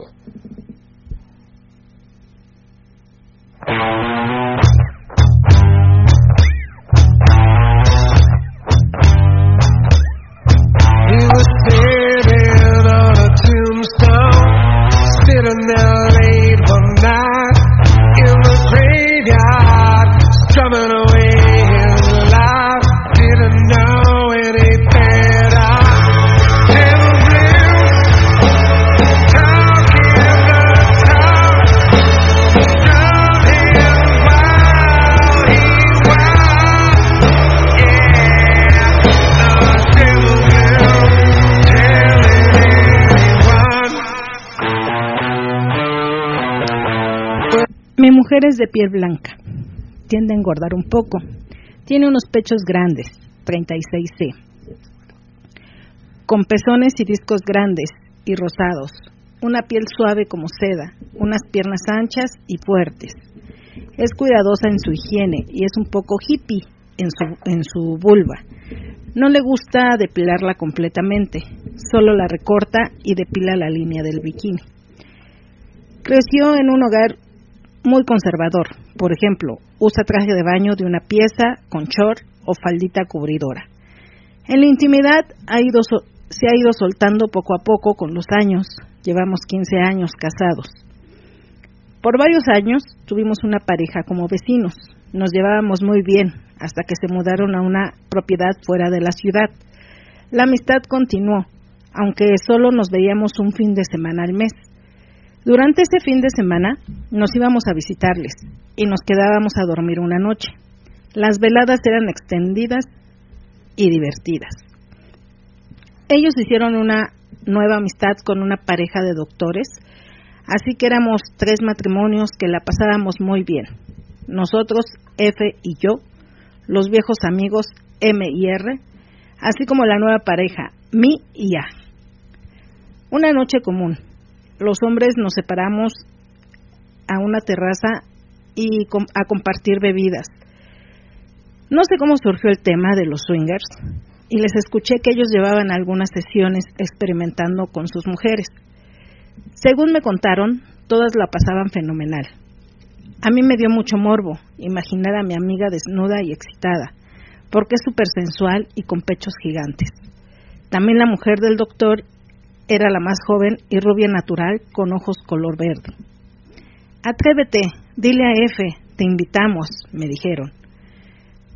Mujer es de piel blanca. Tiende a engordar un poco. Tiene unos pechos grandes, 36C. Con pezones y discos grandes y rosados. Una piel suave como seda. Unas piernas anchas y fuertes. Es cuidadosa en su higiene y es un poco hippie en su, en su vulva. No le gusta depilarla completamente, solo la recorta y depila la línea del bikini. Creció en un hogar muy conservador. Por ejemplo, usa traje de baño de una pieza con short o faldita cubridora. En la intimidad ha ido se ha ido soltando poco a poco con los años. Llevamos 15 años casados. Por varios años tuvimos una pareja como vecinos. Nos llevábamos muy bien hasta que se mudaron a una propiedad fuera de la ciudad. La amistad continuó, aunque solo nos veíamos un fin de semana al mes. Durante ese fin de semana nos íbamos a visitarles y nos quedábamos a dormir una noche. Las veladas eran extendidas y divertidas. Ellos hicieron una nueva amistad con una pareja de doctores, así que éramos tres matrimonios que la pasábamos muy bien. Nosotros, F y yo, los viejos amigos M y R, así como la nueva pareja, Mi y A. Una noche común, los hombres nos separamos a una terraza y a compartir bebidas. No sé cómo surgió el tema de los swingers y les escuché que ellos llevaban algunas sesiones experimentando con sus mujeres. Según me contaron, todas la pasaban fenomenal. A mí me dio mucho morbo imaginar a mi amiga desnuda y excitada, porque es súper sensual y con pechos gigantes. También la mujer del doctor era la más joven y rubia natural con ojos color verde. Atrévete, dile a F, te invitamos, me dijeron.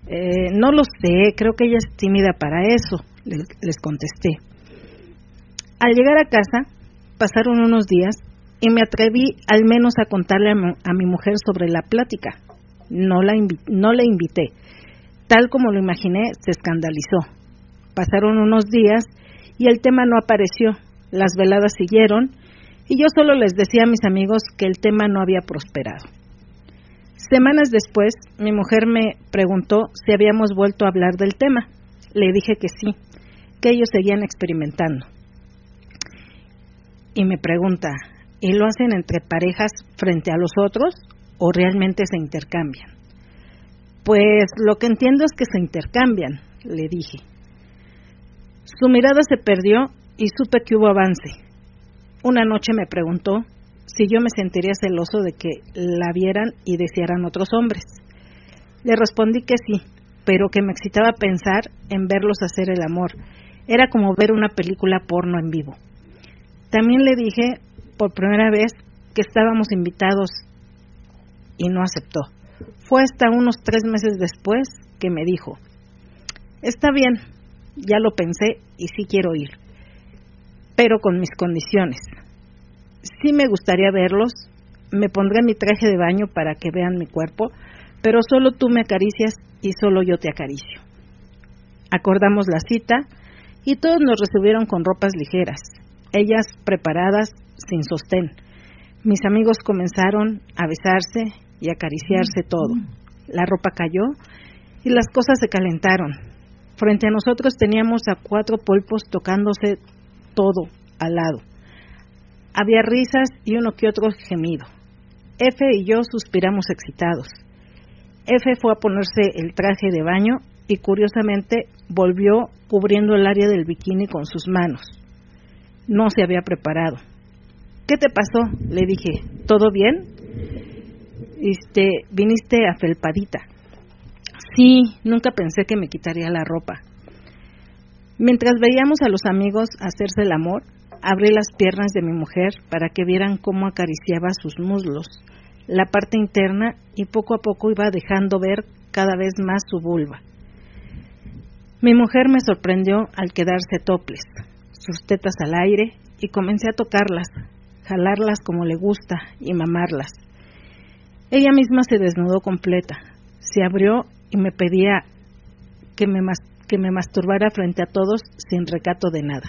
Eh, no lo sé, creo que ella es tímida para eso, les, contesté. Al llegar a casa, pasaron unos días y me atreví al menos a contarle a mi, mujer sobre la plática. No la, no la invité. Tal como lo imaginé, se escandalizó. Pasaron unos días y el tema no apareció, las veladas siguieron y yo solo les decía a mis amigos que el tema no había prosperado. Semanas después, mi mujer me preguntó si habíamos vuelto a hablar del tema. Le dije que sí, que ellos seguían experimentando. Y me pregunta, ¿y lo hacen entre parejas frente a los otros o realmente se intercambian? Pues lo que entiendo es que se intercambian, le dije. Su mirada se perdió y supe que hubo avance. Una noche me preguntó si yo me sentiría celoso de que la vieran y desearan otros hombres. Le respondí que sí, pero que me excitaba pensar en verlos hacer el amor. Era como ver una película porno en vivo. También le dije por primera vez que estábamos invitados y no aceptó. Fue hasta unos tres meses después que me dijo, está bien, ya lo pensé y sí quiero ir pero con mis condiciones. Sí me gustaría verlos, me pondré mi traje de baño para que vean mi cuerpo, pero solo tú me acaricias y solo yo te acaricio. Acordamos la cita y todos nos recibieron con ropas ligeras, ellas preparadas sin sostén. Mis amigos comenzaron a besarse y acariciarse todo. La ropa cayó y las cosas se calentaron. Frente a nosotros teníamos a cuatro pulpos tocándose todo al lado. Había risas y uno que otro gemido. F y yo suspiramos excitados. F fue a ponerse el traje de baño y curiosamente volvió cubriendo el área del bikini con sus manos. No se había preparado. ¿Qué te pasó? Le dije. ¿Todo bien? Este, viniste a felpadita. Sí, nunca pensé que me quitaría la ropa. Mientras veíamos a los amigos hacerse el amor, abrí las piernas de mi mujer para que vieran cómo acariciaba sus muslos, la parte interna y poco a poco iba dejando ver cada vez más su vulva. Mi mujer me sorprendió al quedarse toples, sus tetas al aire y comencé a tocarlas, jalarlas como le gusta y mamarlas. Ella misma se desnudó completa, se abrió y me pedía que me, que me masturbara frente a todos sin recato de nada.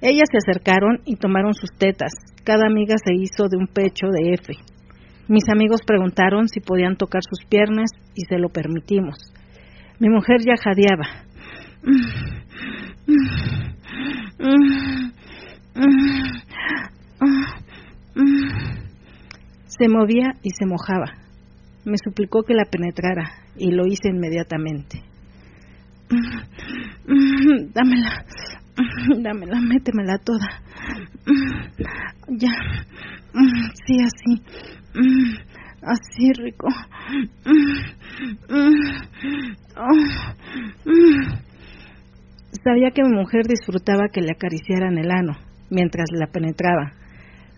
Ellas se acercaron y tomaron sus tetas. Cada amiga se hizo de un pecho de F. Mis amigos preguntaron si podían tocar sus piernas y se lo permitimos. Mi mujer ya jadeaba. Se movía y se mojaba. Me suplicó que la penetrara y lo hice inmediatamente. Dámela, dámela, métemela toda. Ya, sí, así, así rico. Sabía que mi mujer disfrutaba que le acariciaran el ano mientras la penetraba.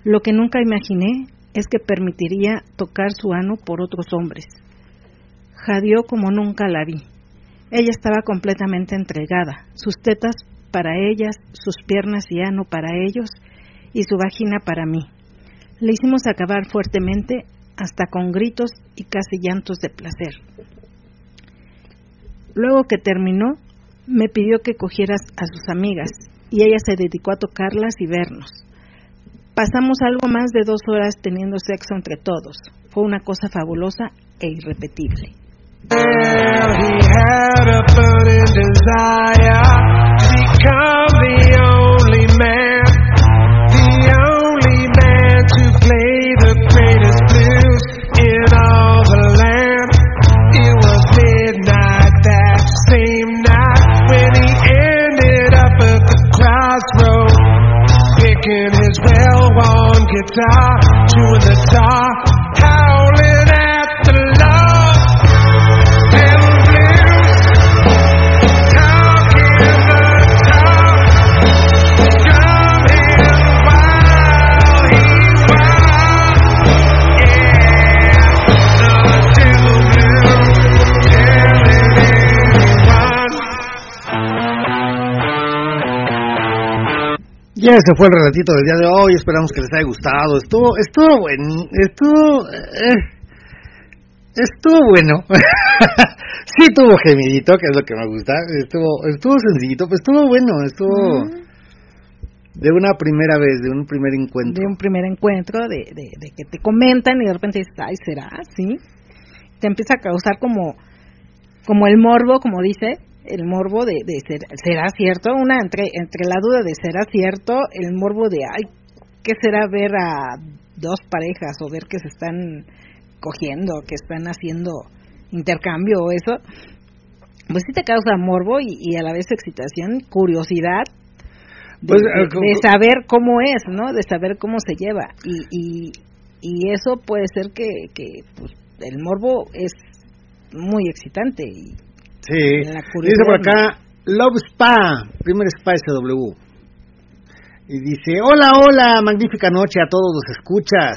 Lo que nunca imaginé es que permitiría tocar su ano por otros hombres. Jadeó como nunca la vi. Ella estaba completamente entregada, sus tetas para ellas, sus piernas y ano para ellos y su vagina para mí. Le hicimos acabar fuertemente hasta con gritos y casi llantos de placer. Luego que terminó, me pidió que cogieras a sus amigas y ella se dedicó a tocarlas y vernos. Pasamos algo más de dos horas teniendo sexo entre todos. Fue una cosa fabulosa e irrepetible. And he had a burning desire to become the only man, the only man to play the greatest blues in all the land. It was midnight that same night when he ended up at the crossroads, picking his well-worn guitar to the star. Ya ese fue el relatito del día de hoy, esperamos que les haya gustado. Estuvo, estuvo bueno, estuvo, eh, estuvo bueno. sí tuvo gemidito, que es lo que me gusta. Estuvo, estuvo sencillito, pero estuvo bueno, estuvo de una primera vez, de un primer encuentro. De un primer encuentro, de, de, de que te comentan y de repente dices, ay, ¿será? Sí. Te empieza a causar como, como el morbo, como dice, el morbo de, de ser, será cierto, una entre, entre la duda de será cierto, el morbo de, ay, ¿qué será ver a dos parejas o ver que se están cogiendo, que están haciendo intercambio o eso? Pues sí te causa morbo y, y a la vez excitación, curiosidad de, Pues, de- eh, de saber cómo es, ¿no? De saber cómo se lleva. Y, y, y eso puede ser que, que pues, el morbo es muy excitante. Y, Sí, dice por acá, Love Spa, primer spa SW. Y dice, hola, hola, magnífica noche a todos los escuchas.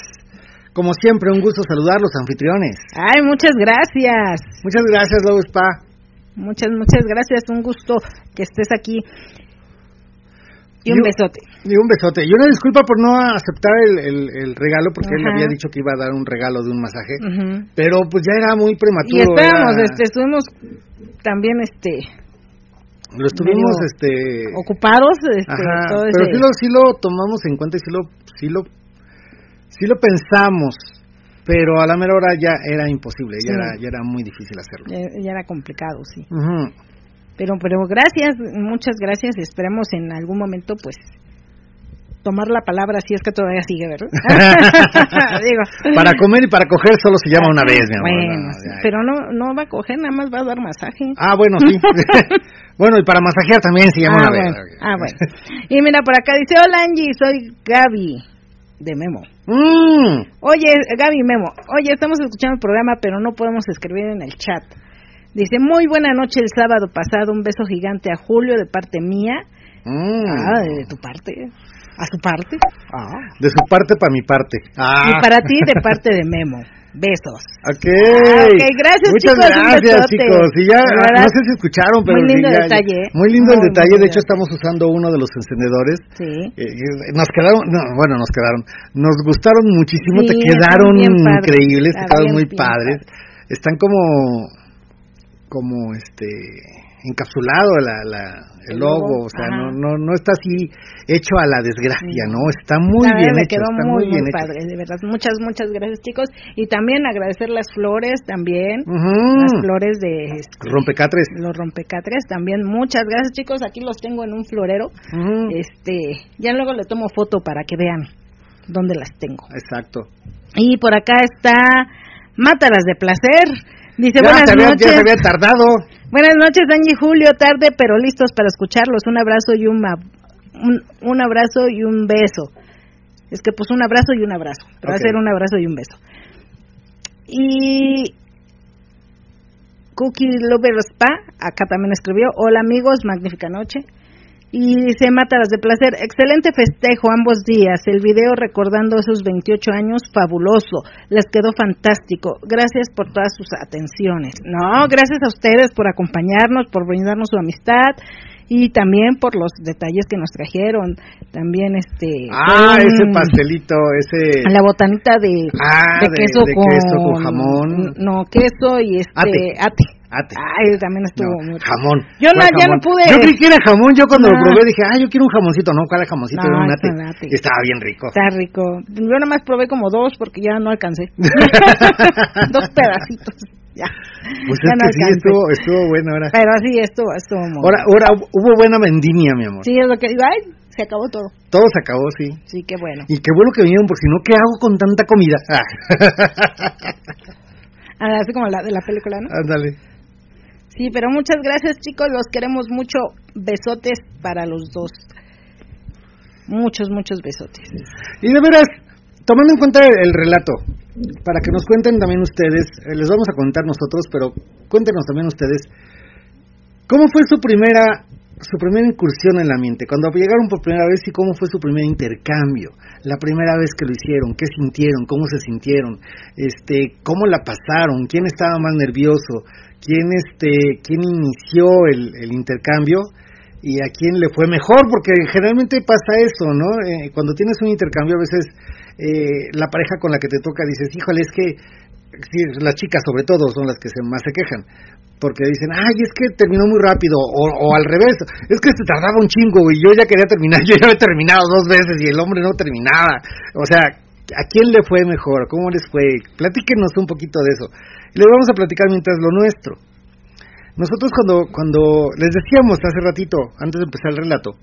Como siempre, un gusto saludar los anfitriones. Ay, muchas gracias. Muchas gracias, Love Spa. Muchas, muchas gracias. Un gusto que estés aquí. Y un besote. Y un besote. Y una disculpa por no aceptar el, el- el regalo, porque él Ajá. había dicho que iba a dar un regalo de un masaje. Pero pues ya era muy Y prematuro. estábamos, era- este, estuvimos también este Lo estuvimos este, ocupados. Este, Ajá, todo pero ese- sí lo, sí lo tomamos en cuenta y sí lo, sí lo, sí lo pensamos, pero a la mera hora ya era imposible, ya, era, ya era muy difícil hacerlo. ya, ya era complicado, sí. Pero, pero gracias, muchas gracias. Esperemos en algún momento, pues, tomar la palabra si es que todavía sigue, ¿verdad? Digo. Para comer y para coger solo se llama una vez, mi amor. Bueno, No, sí, ya. pero no, no va a coger, nada más va a dar masaje. Ah, bueno, sí. bueno, y para masajear también se llama Ah, una bueno, vez. ah, bueno. Y mira, por acá dice, hola Angie, soy Gaby, de Memo. Mm, Oye, Gaby Memo, oye, estamos escuchando el programa, pero no podemos escribir en el chat. Dice, muy buena noche el sábado pasado, un beso gigante a Julio de parte mía. mm. Ah, de tu parte. ¿A su parte? Ah. De su parte para mi parte. Ah. Y para ti de parte de Memo. Besos. Ok. Ah, ok, gracias, Muchas chicos, gracias, chicos. Y ya, no sé si escucharon, pero muy lindo ya- detalle, ¿eh? Muy lindo el detalle. de hecho, estamos usando uno de los encendedores. Sí. Eh, nos quedaron, no, bueno, nos quedaron, nos gustaron muchísimo, Sí, te quedaron increíbles, te están quedaron muy padres. Están como, como este, encapsulado la, la, el, El logo, logo, o sea, ajá. no, no, no está así hecho a la desgracia, Sí. ¿no? Está muy La bien me hecho, quedó está muy, muy bien muy hecho. padre, de verdad. Muchas, muchas gracias, chicos. Y también agradecer las flores, también. Las flores de este, Rompecatres. los rompecatres, también. Muchas gracias, chicos. Aquí los tengo en un florero. Este, ya luego le tomo foto para que vean dónde las tengo. Exacto. Y por acá está Mátalas de placer. Dice, Ya buenas se, había, ya noches. se había tardado. Buenas noches, Angie y Julio, tarde pero listos para escucharlos. Un abrazo y un, un, un abrazo y un beso. Es que pues un abrazo y un abrazo. Va a ser un abrazo y un beso. Y Cookie Lover Spa, acá también escribió, hola amigos, magnífica noche. Y se mata las de placer. Excelente festejo ambos días. El video recordando esos 28 años, fabuloso. Les quedó fantástico. Gracias por todas sus atenciones. No, gracias a ustedes por acompañarnos, por brindarnos su amistad y también por los detalles que nos trajeron. También este. Ah, con ese pastelito, ese... La botanita de, Ah, de de- queso, de con, queso con jamón. No, queso y este. Ate. ate. Ate. Ay, también estuvo No, muy jamón. Yo ¿Cuál no, ya no pude. Yo creí que era jamón. Yo cuando lo probé dije, ah, yo quiero un jamoncito. No, ¿cuál es jamoncito? No, era un ate. un ate. Y estaba bien rico. Está rico. Yo nada más probé como dos porque ya no alcancé. dos pedacitos. Ya. Pues Ya es no que sí, estuvo, estuvo bueno. Ahora, Pero sí, estuvo, estuvo muy ahora, ahora hubo buena vendimia, mi amor. Sí, es lo que digo. Ay, se acabó todo. Todo se acabó, sí. Sí, qué bueno. Y qué bueno que vinieron, por si no, ¿qué hago con tanta comida? Ah, así como la de la película, ¿no? Ándale. Sí, pero muchas gracias, chicos. Los queremos mucho. Besotes para los dos. Muchos, muchos besotes. Y de veras, tomando en cuenta el, el relato, para que nos cuenten también ustedes, eh, les vamos a contar nosotros, pero cuéntenos también ustedes, ¿cómo fue su primera su primera incursión en la mente? Cuando llegaron por primera vez y cómo fue su primer intercambio, la primera vez que lo hicieron, qué sintieron, cómo se sintieron, este, cómo la pasaron, quién estaba más nervioso, quién este, quién inició el, el intercambio y a quién le fue mejor, porque generalmente pasa eso, ¿no? Eh, cuando tienes un intercambio a veces eh, la pareja con la que te toca dices, híjole, es que sí, las chicas sobre todo son las que se, más se quejan, porque dicen, ay, es que terminó muy rápido, o, o al revés, es que se tardaba un chingo y yo ya quería terminar, yo ya había terminado dos veces y el hombre no terminaba, o sea, ¿a quién le fue mejor? ¿Cómo les fue? Platíquenos un poquito de eso. Y les vamos a platicar mientras lo nuestro. Nosotros cuando, cuando les decíamos hace ratito, antes de empezar el relato,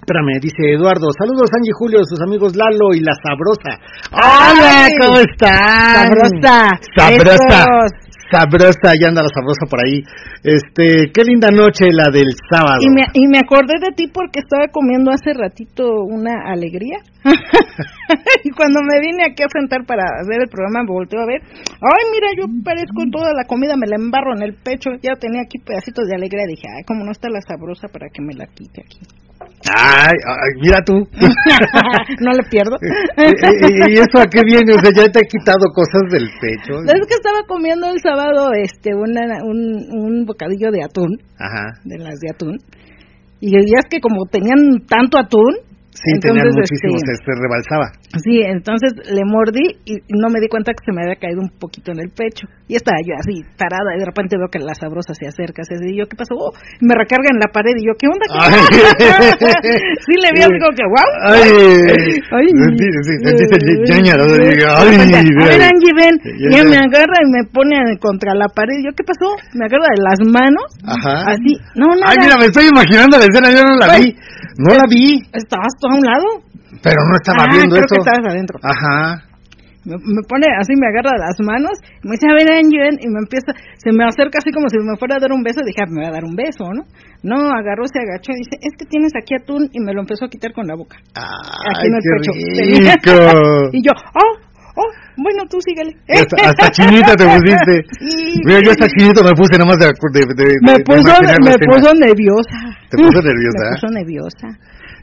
espérame, dice Eduardo, saludos Angie Julio, sus amigos Lalo y la Sabrosa. ¡Hola! ¿Cómo están? Sabrosa. Sabrosa. Besos. Sabrosa, ya anda la sabrosa por ahí. Este, qué linda noche la del sábado. Y me, y me acordé de ti porque estaba comiendo hace ratito una alegría. y cuando me vine aquí a sentar para ver el programa, me volteó a ver. Ay, mira, yo parezco toda la comida, me la embarro en el pecho. Ya tenía aquí pedacitos de alegría. Dije, ay, como no está la sabrosa para que me la quite aquí. Ay, ay, mira tú. no le pierdo. ¿Y, eso a qué viene? O sea, ya te he quitado cosas del pecho. Es que estaba comiendo el sábado este una, un, un bocadillo de atún, Ajá. de las de atún. Y ya es que como tenían tanto atún, Sí, tenían Entonces, muchísimo, este, se, se rebalsaba. Sí, entonces le mordí y no me di cuenta que se me había caído un poquito en el pecho. Y estaba yo así, parada, y de repente veo que la sabrosa se acerca, se dice, y yo, ¿qué pasó? Oh, me recarga en la pared, y yo, ¿qué onda? ¿Qué Ay. onda?" sí, le vi como que, wow. Ay, Ay. sí, a ver. Angie, ven. Ya, me agarra y me pone contra la pared. Y yo, ¿qué pasó? Me agarra de las manos. Ajá. Así. No, nada. Ay, mira, me estoy imaginando la escena, yo no la vi. No la vi. Estabas a un lado. Pero no estaba Ah, viendo creo eso. que estabas adentro. Ajá. Me, me pone así, me agarra las manos, me dice, a ver, Angie, y me empieza, se me acerca así como si me fuera a dar un beso, dije, ah, me va a dar un beso, ¿no? No, agarró, se agachó y dice, es que tienes aquí atún, y me lo empezó a quitar con la boca. Ay, Aquí en el pecho. rico. y yo, oh, oh, bueno, tú síguele. Hasta, hasta chinita te pusiste. Sí. Mira, yo hasta chinito me puse nada más de, de, de, me puso, me puso nerviosa. Te puso nerviosa. Me puso nerviosa.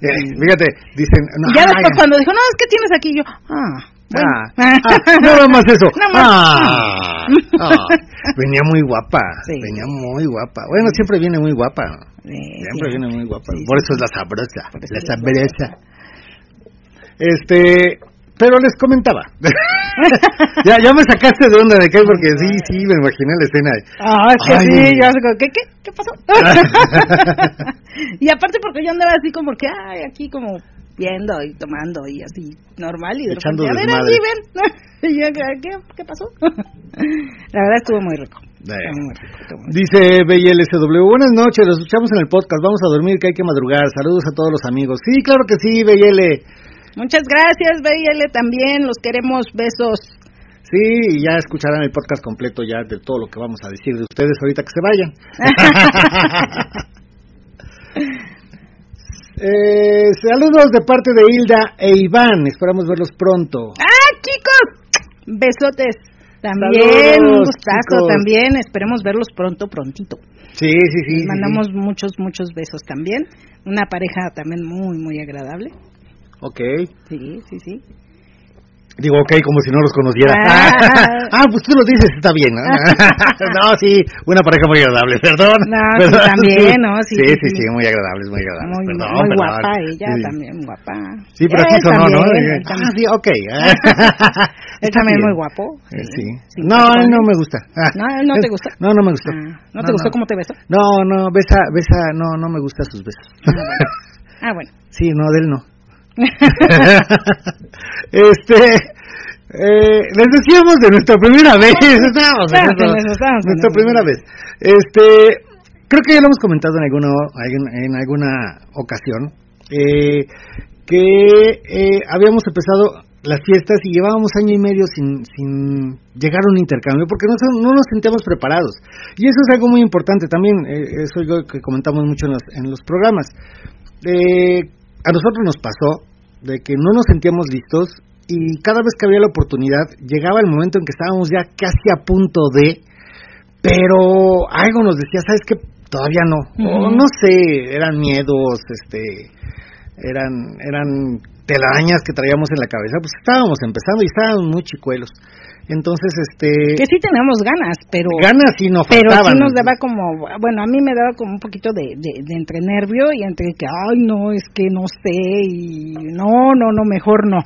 Eh, fíjate, dicen... No, ya ay, después cuando dijo, no, es que tienes aquí, yo, ah, bueno. Ah, ah, nada más eso. Nada más. Ah, ah, venía muy guapa. Sí. Venía muy guapa. Bueno, siempre viene muy guapa. Eh, Siempre sí. viene muy guapa. Sí, Por sí, eso es la sabrosa. La sabrosa. Este. Pero les comentaba. ya, ya me sacaste de onda de qué, porque sí, sí, me imaginé la escena. Ah, es que sí, yo como, ¿qué, qué, qué pasó? y aparte porque yo andaba así como que, ay, aquí como viendo y tomando y así, normal, y de Echando repente, a ver, ven. y yo, ¿qué, qué pasó? La verdad estuvo muy rico. Dice BLSW, buenas noches, los escuchamos en el podcast, vamos a dormir que hay que madrugar, saludos a todos los amigos. Sí, claro que sí, BL. Muchas gracias, BL, también, los queremos, besos. Sí, y ya escucharán el podcast completo ya de todo lo que vamos a decir de ustedes ahorita que se vayan. Eh, saludos de parte de Hilda e Iván, esperamos verlos pronto. ¡Ah, chicos! Besotes. También, un gustazo chicos. también. Esperemos verlos pronto, prontito. Sí, sí, sí. Les mandamos sí. muchos, muchos besos también. Una pareja también muy, muy agradable. Ok. Sí, sí, sí. Digo, ok, como si no los conociera. Ah. Ah, pues tú lo dices, está bien. ¿no? no, sí, una pareja muy agradable, perdón. No, sí, también, ¿no? Sí, Sí, sí, sí, sí. sí, muy agradable, muy agradable. Muy, perdón, muy perdón. guapa ella también, guapa. Sí, pero Él aquí sonó, ¿no? también, él Ah, sí, ok. Él también muy guapo. Sí. No, él no me gusta. No, él no te gusta. No, no me gustó. Ah, ¿No te gustó cómo te besó? No, no, besa, besa, no, no me gustan sus besos. Ah, bueno. sí, no, de él no. este, eh, les decíamos de nuestra primera vez. Estábamos en nuestra eso. primera vez. Este, creo que ya lo hemos comentado en alguna, en, en alguna ocasión, eh, que eh, habíamos empezado las fiestas y llevábamos año y medio sin, sin llegar a un intercambio porque no, son- no nos sentíamos preparados. Y eso es algo muy importante también, eh, eso es algo que comentamos mucho en los, en los programas. Eh, a nosotros nos pasó de que no nos sentíamos listos y cada vez que había la oportunidad llegaba el momento en que estábamos ya casi a punto de, pero algo nos decía, ¿sabes qué? Todavía no. O no sé, eran miedos, este, eran, eran telarañas que traíamos en la cabeza, pues estábamos empezando y estábamos muy chicuelos. Entonces, este, Que sí tenemos ganas, pero... ganas sí no Pero faltaban. sí nos daba como, bueno, a mí me daba como un poquito de, de, de entre nervio y entre que, ay, no, es que no sé, y no, no, no, mejor no.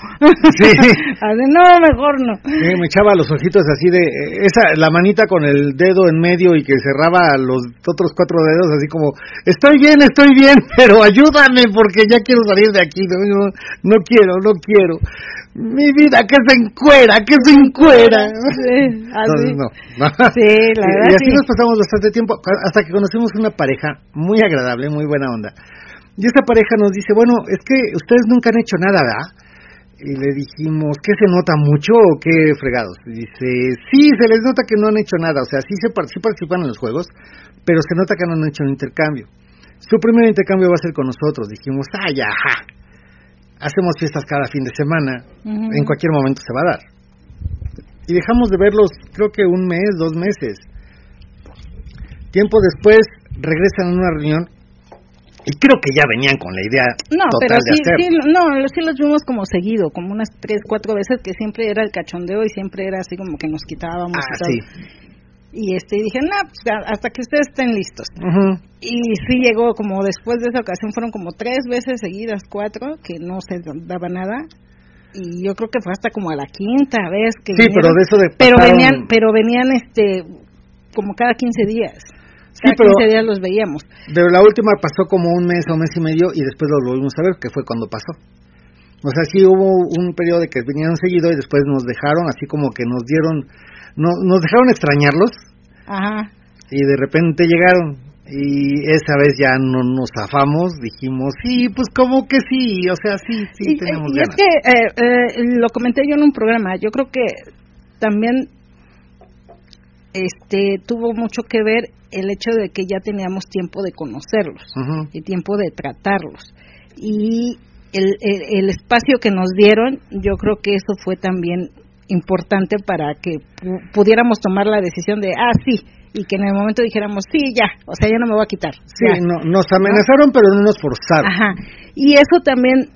Sí. No, mejor no. Sí, me echaba los ojitos así de eh, esa la manita con el dedo en medio y que cerraba los otros cuatro dedos así como estoy bien, estoy bien, pero ayúdame porque ya quiero salir de aquí, no, no, no quiero, no quiero. Mi vida que se encuera, que se encuera. Sí, así. No, no. Sí, la Y- verdad Y así sí. nos pasamos bastante tiempo hasta que conocimos una pareja muy agradable, muy buena onda. Y esta pareja nos dice, bueno, es que ustedes nunca han hecho nada, ¿verdad? Y le dijimos, ¿qué se nota mucho o qué fregados? Y dice, sí, se les nota que no han hecho nada, o sea, sí, se, sí participan en los juegos, pero se nota que no han hecho un intercambio. Su primer intercambio va a ser con nosotros. Dijimos, ay, ajá, hacemos fiestas cada fin de semana, en cualquier momento se va a dar. Y dejamos de verlos, creo que un mes, dos meses. Tiempo después regresan a una reunión y creo que ya venían con la idea No, total pero de sí, hacer. sí, no, sí los vimos como seguido, como unas tres, cuatro veces que siempre era el cachondeo y siempre era así como que nos quitábamos Ah, y todo. sí. Y este, dije, no, pues, hasta que ustedes estén listos. Y sí llegó como después de esa ocasión, fueron como tres veces seguidas, cuatro, que no se daba nada. Y yo creo que fue hasta como a la quinta vez que Sí, vinieron. pero de eso de pero pasaron- venían, pero venían este como cada 15 días. Sí, Cada pero- 15 días los veíamos. Pero la última pasó como un mes o mes y medio y después lo volvimos a ver, que fue cuando pasó. O sea, sí hubo un periodo de que vinieron seguido y después nos dejaron, así como que nos dieron, no, nos dejaron extrañarlos Ajá. y de repente llegaron Y esa vez ya no nos zafamos, dijimos, sí, pues como que sí, o sea, sí, sí, y, tenemos y ganas. es que eh, eh, lo comenté yo en un programa, yo creo que también este tuvo mucho que ver el hecho de que ya teníamos tiempo de conocerlos Ujú. y tiempo de tratarlos y el, el, el espacio que nos dieron yo creo que eso fue también importante para que pu- pudiéramos tomar la decisión de ah sí y que en el momento dijéramos sí ya o sea ya no me voy a quitar Sí, ya". no, nos amenazaron, pero no nos forzaron. Ajá. Y eso también,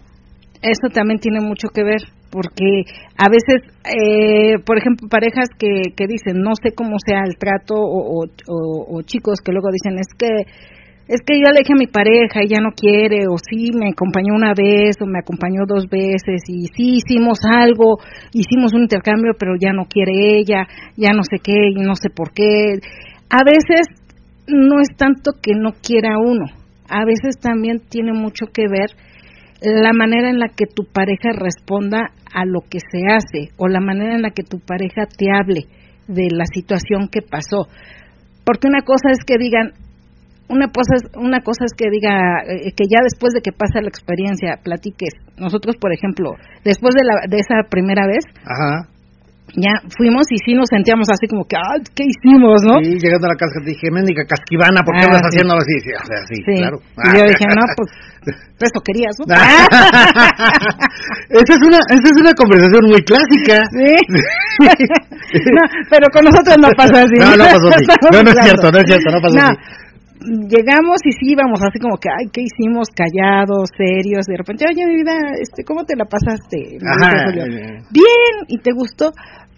eso también tiene mucho que ver, porque a veces, eh, por ejemplo, parejas que, que dicen, no sé cómo sea el trato, o, o, o- o chicos que luego dicen, es que es que yo le dije a mi pareja y ya no quiere, o sí me acompañó una vez, o me acompañó dos veces, y sí hicimos algo, hicimos un intercambio, pero ya no quiere ella, ya no sé qué, y no sé por qué. A veces no es tanto que no quiera uno, a veces también tiene mucho que ver la manera en la que tu pareja responda a lo que se hace o la manera en la que tu pareja te hable de la situación que pasó. Porque una cosa es que digan, una cosa es, una cosa es que diga eh, que ya después de que pasa la experiencia platiques. Nosotros, por ejemplo, después de, la, de esa primera vez, Ajá. ya fuimos y sí nos sentíamos así como que, ah, ¿qué hicimos, no? Sí, llegando a la casa dije, mendiga casquivana, ¿por qué Ah, andas sí. haciendo así? Sí, o sea, sí, Sí. claro. Y yo dije, no, pues, pues eso querías, ¿no? esa es una esa es una conversación muy clásica. Sí. no, pero con nosotros no pasa así. No, no pasó así. No, no es cierto, no es cierto, no pasó así. Llegamos y sí íbamos así como que, ay, ¿qué hicimos? Callados, serios. De repente, oye, mi vida, este, ¿cómo te la pasaste? Ajá, Julio. eh. Bien, ¿y te gustó?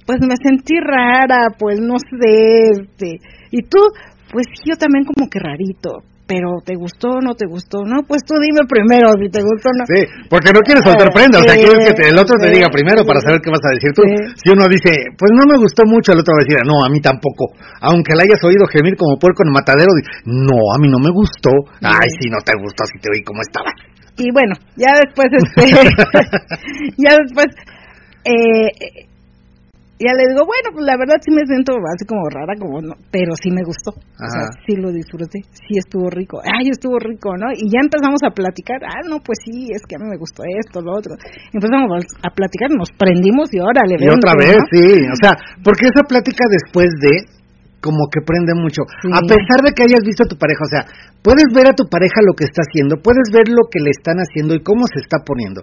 Pues me sentí rara, pues no sé, este. Y tú, pues yo también como que rarito. Pero ¿te gustó o no te gustó? No, pues tú dime primero si te gustó o no. Sí, porque no quieres soltar prenda, o sea, quieres que te- el otro te diga primero para saber qué vas a decir tú. Si uno dice, pues no me gustó mucho, el otro va a decir, no, a mí tampoco. Aunque la hayas oído gemir como puerco en el matadero, no, a mí no me gustó. Ay, si no te gustó, si te oí cómo estaba. y bueno, ya después, este, ya después, eh, ya le digo, bueno, pues la verdad sí me siento así como rara, como no, pero sí me gustó, o sea, Ajá. sí lo disfruté, sí estuvo rico, ay, estuvo rico, ¿no? Y ya empezamos a platicar, ah, no, pues sí, es que a mí me gustó esto, lo otro, empezamos a platicar, nos prendimos y órale, Y otra vez, ¿no? sí. O sea, porque esa plática después de como que prende mucho. Sí. A pesar de que hayas visto a tu pareja, o sea, puedes ver a tu pareja lo que está haciendo, puedes ver lo que le están haciendo y cómo se está poniendo.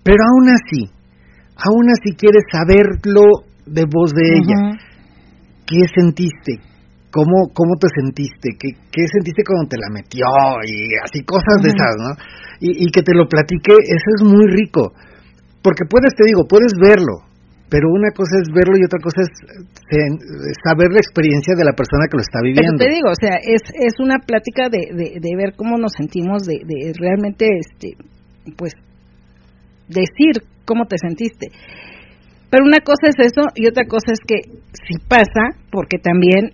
Pero aún así, aún así quieres saberlo de voz de ella. ¿Qué sentiste? ¿Cómo, cómo te sentiste? ¿Qué, ¿Qué sentiste cuando te la metió? Y así cosas de esas, ¿no? Y, y que te lo platique, eso es muy rico. Porque puedes, te digo, puedes verlo, pero una cosa es verlo y otra cosa es eh, saber la experiencia de la persona que lo está viviendo. te digo, o sea, es, es una plática de, de, de ver cómo nos sentimos, de, de realmente, este, pues, decir cómo te sentiste. Pero una cosa es eso y otra cosa es que si pasa, porque también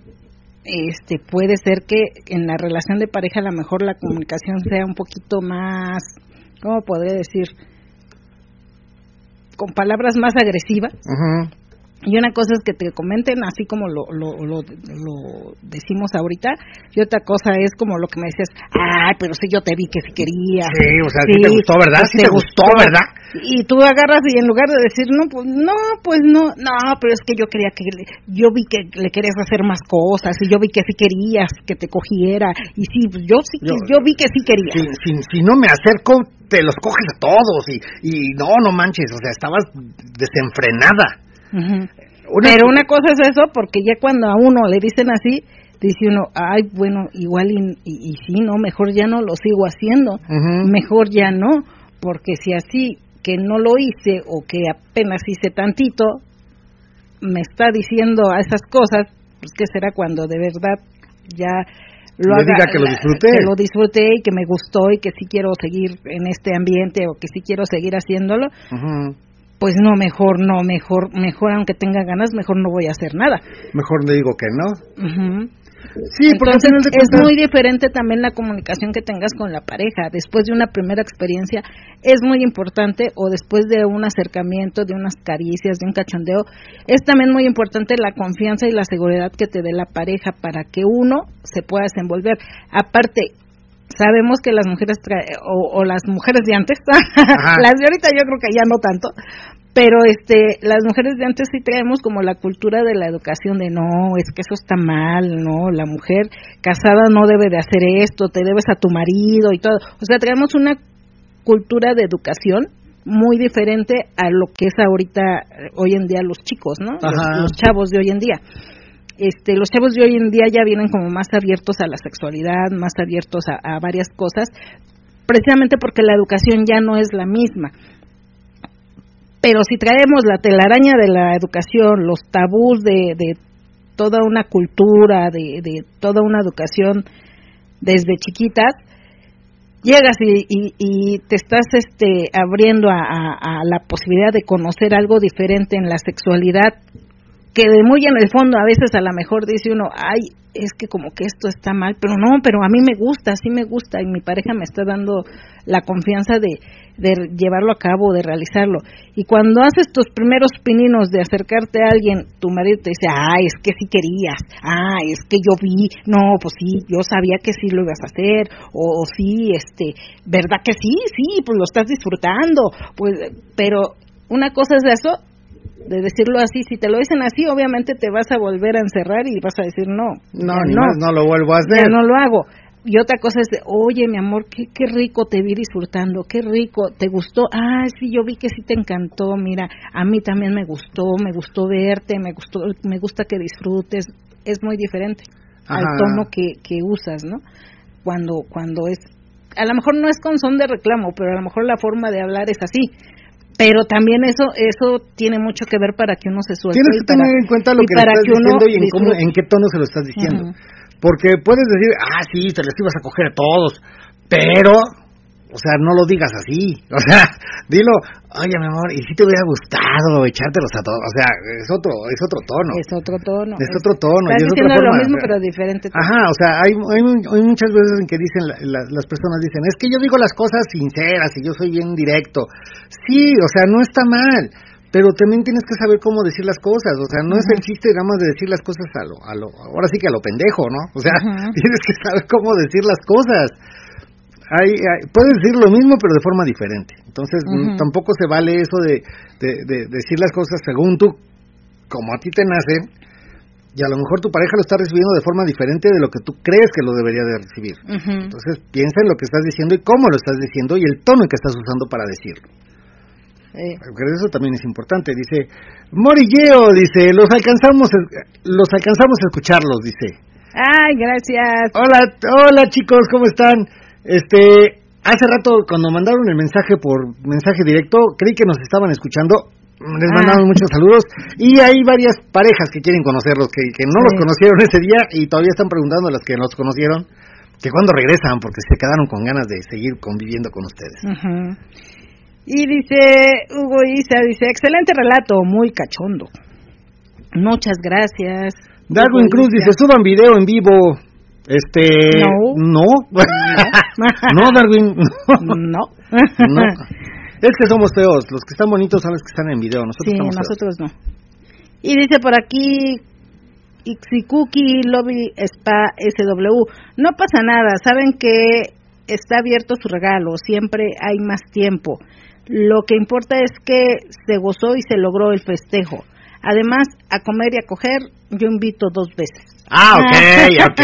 este puede ser que en la relación de pareja a lo mejor la comunicación sea un poquito más, ¿cómo podría decir? con palabras más agresivas Ujú. Y una cosa es que te comenten así como lo, lo, lo, lo decimos ahorita, y otra cosa es como lo que me decías, ay, pero si yo te vi que si querías. Sí, o sea, sí te gustó, ¿verdad? pues Sí te gustó, ¿verdad? Y tú agarras y en lugar de decir, no, pues no, pues no, no, pero es que yo quería que, le- yo vi que le querías hacer más cosas, y yo vi que sí querías que te cogiera, y sí, pues yo sí, Yo- yo, vi que sí querías. Si, si, si no me acerco, te los coges a todos. Y, y no, no manches, o sea, estabas desenfrenada. Una- Pero una cosa es eso, porque ya cuando a uno le dicen así, dice uno, ay, bueno, igual y, y, y sí, no, mejor ya no lo sigo haciendo, mejor ya no, porque si así que no lo hice o que apenas hice tantito, me está diciendo a esas cosas, pues qué será cuando de verdad ya lo haga, diga que lo disfruté. que lo disfruté y que me gustó y que sí quiero seguir en este ambiente o que sí quiero seguir haciéndolo. Pues no, mejor no, mejor, mejor aunque tenga ganas, mejor no voy a hacer nada. Mejor le digo que no. Sí, porque Entonces es muy diferente también la comunicación que tengas con la pareja. Después de una primera experiencia es muy importante o después de un acercamiento, de unas caricias, de un cachondeo, es también muy importante la confianza y la seguridad que te dé la pareja para que uno se pueda desenvolver. Aparte, sabemos que las mujeres trae- o, o las mujeres de antes, las de ahorita yo creo que ya no tanto, pero este las mujeres de antes sí traemos como la cultura de la educación de no, es que eso está mal, no, la mujer casada no debe de hacer esto, te debes a tu marido y todo. O sea, traemos una cultura de educación muy diferente a lo que es ahorita eh, hoy en día los chicos, ¿no? Los, chavos de hoy en día. Este, los chavos de hoy en día ya vienen como más abiertos a la sexualidad, más abiertos a, varias cosas, precisamente porque la educación ya no es la misma. Pero si traemos la telaraña de la educación, los tabús de, toda una cultura, de, toda una educación desde chiquitas, llegas y, y, y te estás este, abriendo a la posibilidad de conocer algo diferente en la sexualidad, que de muy en el fondo a veces a lo mejor dice uno, ay, es que como que esto está mal, pero no, pero a mí me gusta, sí me gusta y mi pareja me está dando la confianza de, de llevarlo a cabo, de realizarlo. Y cuando haces tus primeros pininos de acercarte a alguien, tu marido te dice, ay, es que sí querías, ay, es que yo vi, no, pues sí, yo sabía que sí lo ibas a hacer, o, o sí, este, ¿verdad que sí? Sí, pues lo estás disfrutando, pues, pero una cosa es eso de decirlo así, si te lo dicen así, obviamente te vas a volver a encerrar y vas a decir no, No, ya ni más, no lo vuelvo a ya hacer. no lo hago. Y otra cosa es, de, oye, mi amor, qué, qué rico te vi disfrutando, qué rico, ¿te gustó? Ah, sí, yo vi que sí te encantó, mira, a mí también me gustó, me gustó verte, me gustó, me gusta que disfrutes, es muy diferente al tono que, que usas, ¿no? Cuando, cuando es, a lo mejor no es con son de reclamo, pero a lo mejor la forma de hablar es así. Pero también eso eso tiene mucho que ver para que uno se suelte. Tienes que para- tener en cuenta lo que estás que diciendo y en, cómo- en qué tono se lo estás diciendo. Ujú. Porque puedes decir, ah, sí, te les ibas a coger a todos, pero, o sea, no lo digas así. O sea, dilo, oye, mi amor, ¿y si te hubiera gustado echártelos a todos? O sea, es otro, es otro tono. Es otro tono. Es otro tono, y Estás es otra diciendo lo forma, mismo, o sea. pero diferente. tono. Ajá, o sea, hay, hay, hay muchas veces en que dicen, la- la- las personas dicen, es que yo digo las cosas sinceras y yo soy bien directo. Sí, o sea, no está mal, pero también tienes que saber cómo decir las cosas, o sea, no es el chiste nada más de decir las cosas a lo, a lo, ahora sí que a lo pendejo, ¿no? O sea, tienes que saber cómo decir las cosas. Hay, hay- puedes decir lo mismo, pero de forma diferente. Entonces, mm, tampoco se vale eso de, de, de decir las cosas según tú, como a ti te nacen, y a lo mejor tu pareja lo está recibiendo de forma diferente de lo que tú crees que lo debería de recibir. Entonces piensa en lo que estás diciendo y cómo lo estás diciendo y el tono que estás usando para decirlo. Eso también es importante. Dice, Morilleo, dice, los alcanzamos, los alcanzamos a escucharlos, dice. Ay, gracias. Hola, hola chicos, ¿cómo están? Este, hace rato cuando mandaron el mensaje por mensaje directo, creí que nos estaban escuchando. Les Ah. mandamos muchos saludos y hay varias parejas que quieren conocerlos, que, que no Sí. los conocieron ese día y todavía están preguntando a las que los conocieron que cuándo regresan porque se quedaron con ganas de seguir conviviendo con ustedes. Ujú. Y dice Hugo Isa, dice, excelente relato, muy cachondo. Muchas gracias. Darwin Cruz dice, suban video en vivo. Este, No. no, no, Darwin, no. Es que somos feos. Los que están bonitos son los que están en video. Nosotros Sí, estamos feos. nosotros no. Y dice por aquí Ixikuki Lobby Spa SW, no pasa nada, saben que está abierto su regalo, siempre hay más tiempo. Lo que importa es que se gozó y se logró el festejo. Además, a comer y a coger, yo invito dos veces. Ah, ok, ok.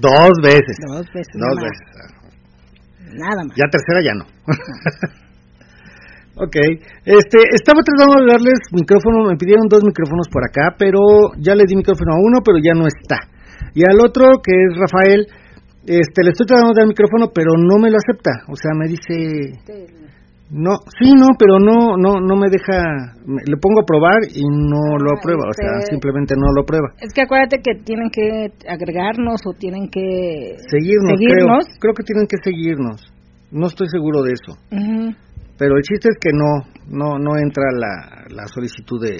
Dos veces. Dos veces. Dos nada más, veces. Nada más. Ya tercera ya no. ok. Este, estaba tratando de darles micrófono. Me pidieron dos micrófonos por acá, pero ya le di micrófono a uno, pero ya no está. Y al otro, que es Rafael, este, le estoy tratando de dar micrófono, pero no me lo acepta. O sea, me dice, no, sí, no, pero no, no, no me deja. me- le pongo a probar y no lo aprueba. O sea, simplemente no lo aprueba. Es que acuérdate que tienen que agregarnos o tienen que Seguirnos, seguirnos. creo. Creo que tienen que seguirnos. No estoy seguro de eso. Pero el chiste es que no, no, no entra la, la solicitud de,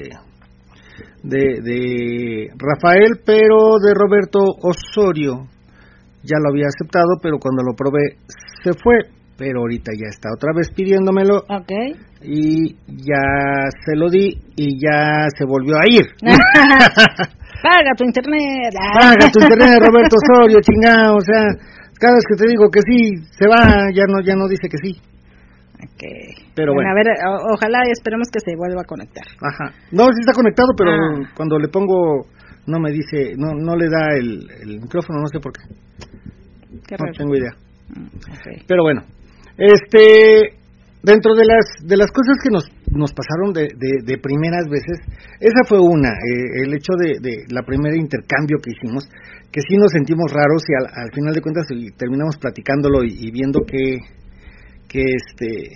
de, de Rafael, pero de Roberto Osorio ya lo había aceptado, pero cuando lo probé se fue, pero ahorita ya está otra vez pidiéndomelo Ok. y ya se lo di y ya se volvió a ir. Paga tu internet. Paga tu internet, Roberto Osorio, chingado, o sea, cada vez que te digo que sí, se va, ya no, ya no dice que sí. Ok. Pero bueno. A ver, o- ojalá y esperemos que se vuelva a conectar. Ajá. No, sí está conectado, pero Ah. cuando le pongo, no me dice, no, no le da el, el micrófono, no sé por qué. Qué No raro. tengo idea. Mm. Pero bueno, este, dentro de las de las cosas que nos nos pasaron de, de, de primeras veces, esa fue una, eh, el hecho de, de la primera intercambio que hicimos, que sí nos sentimos raros y al, al final de cuentas y terminamos platicándolo y, y viendo que, que este,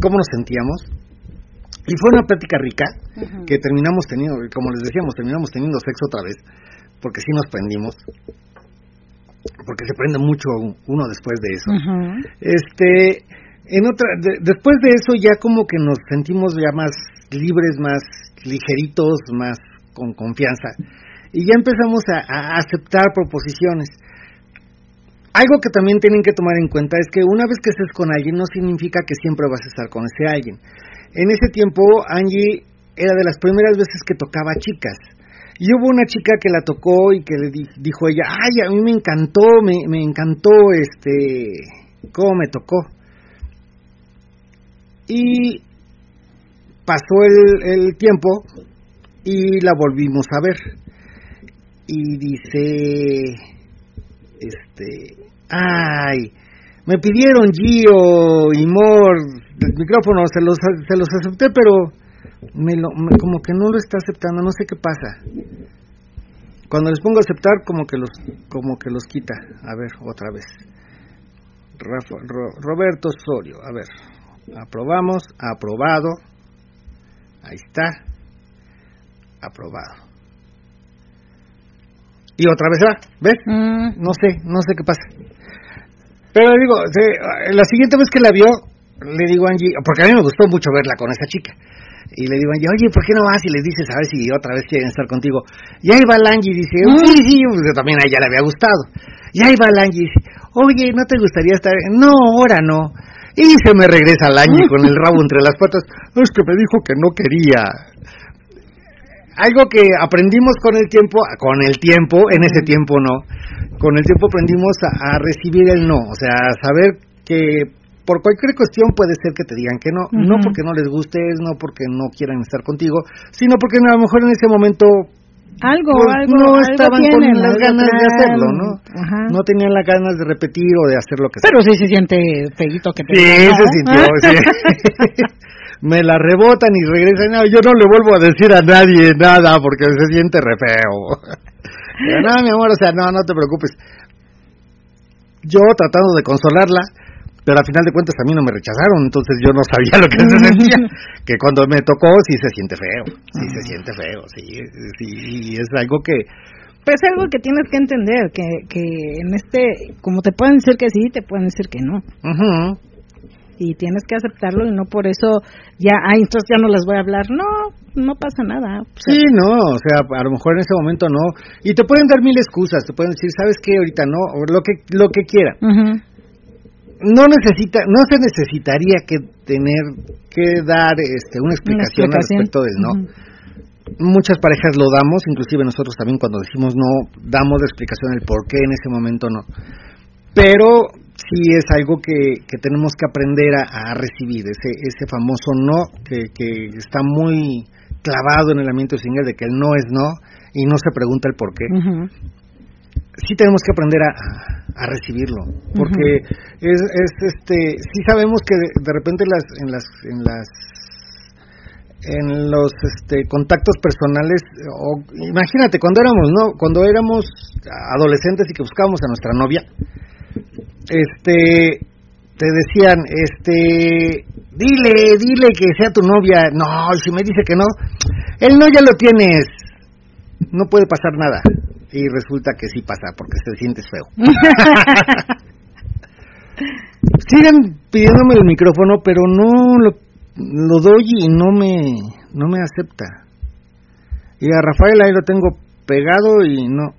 cómo nos sentíamos. Y fue una plática rica que terminamos teniendo, como les decíamos, terminamos teniendo sexo otra vez, porque sí nos prendimos, porque se prende mucho uno después de eso. Este, en otra, de- después de eso ya como que nos sentimos ya más libres, más ligeritos, más con confianza. Y ya empezamos a, a aceptar proposiciones. Algo que también tienen que tomar en cuenta es que una vez que estés con alguien no significa que siempre vas a estar con ese alguien. En ese tiempo Angie era de las primeras veces que tocaba chicas. Y hubo una chica que la tocó y que le di- dijo ella, ay, a mí me encantó, me, me encantó este, cómo me tocó. Y pasó el, el tiempo y la volvimos a ver. Y dice, este, ay, me pidieron Gio y Mor el micrófono, se los, se los acepté, pero me lo, me- como que no lo está aceptando, no sé qué pasa. Cuando les pongo a aceptar, como que los, como que los quita. A ver, otra vez. Rafa- Ro- Roberto Osorio, a ver, aprobamos, aprobado, ahí está, aprobado. Y otra vez va, ¿ves? Mm, No sé, no sé qué pasa. Pero digo, la siguiente vez que la vio, le digo a Angie, porque a mí me gustó mucho verla con esa chica. Y le digo a oye, ¿por qué no vas y le dices a ver si otra vez quieren estar contigo? Y ahí va la Angie y dice, sí, sí, pues también a ella le había gustado. Y ahí va la Angie y dice, oye, ¿no te gustaría estar? No, ahora no. Y se me regresa la Angie con el rabo entre las patas. Es que me dijo que no quería. Algo que aprendimos con el tiempo, con el tiempo, en ese tiempo no, con el tiempo aprendimos a, a recibir el no, o sea, a saber que por cualquier cuestión puede ser que te digan que no, no porque no les gustes, no porque no quieran estar contigo, sino porque a lo mejor en ese momento algo, pues, algo. no algo estaban con las ganas de hacerlo, ¿no? Ajá. No tenían las ganas de repetir o de hacer lo que sea. Pero sí se siente feíto que te Sí, se ¿no? sintió, sí. Me la rebotan y regresan. No, yo no le vuelvo a decir a nadie nada porque se siente re feo. Pero no, mi amor, o sea, no, no te preocupes. Yo tratando de consolarla, pero al final de cuentas a mí no me rechazaron, entonces yo no sabía lo que se sentía. Que cuando me tocó sí se siente feo, sí se siente feo, sí, sí, y es algo que Pues algo que tienes que entender, que, que en este, como te pueden decir que sí, te pueden decir que no. ujú, Y tienes que aceptarlo y no por eso ya, ay, entonces ya no les voy a hablar. No, no pasa nada. O sea, Sí, no, o sea, a lo mejor en ese momento no. Y te pueden dar mil excusas, te pueden decir, ¿sabes qué? Ahorita no, o lo que, lo que quiera. ujú. No necesita, no se necesitaría que tener que dar este, una explicación, al explicación. respecto del no. Muchas parejas lo damos, inclusive nosotros también cuando decimos no, damos la explicación del por qué en ese momento no. Pero sí es algo que, que tenemos que aprender a, a recibir, ese, ese famoso no que, que está muy clavado en el ambiente single de que el no es no y no se pregunta el por qué. Sí tenemos que aprender a, a recibirlo, porque es, es este, sí sabemos que de, de repente las, en las, en las en los este, contactos personales o imagínate cuando éramos no cuando éramos adolescentes y que buscábamos a nuestra novia este te decían este dile dile que sea tu novia no si me dice que no él no ya lo tienes no puede pasar nada y resulta que sí pasa porque te sientes feo siguen pidiéndome el micrófono pero no lo, lo doy y no me no me acepta Y a Rafael ahí lo tengo pegado y no.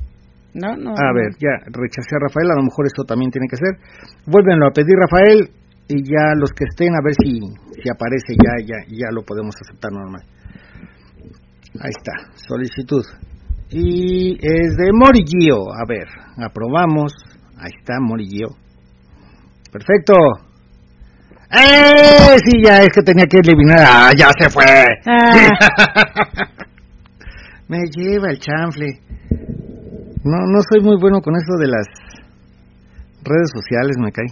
No, no. A ver, ya rechacé a Rafael, a lo mejor eso también tiene que ser. Vuélvenlo a pedir Rafael y ya los que estén a ver si, si aparece ya, ya, ya lo podemos aceptar normal. Ahí está, solicitud. Y es de Morigio, a ver, aprobamos. Ahí está, Morigio. Perfecto. ¡Eh! Sí, ya es que tenía que eliminar. ¡Ah, ya se fue! Ah. Me lleva el chanfle. No, no soy muy bueno con eso de las redes sociales, me cae.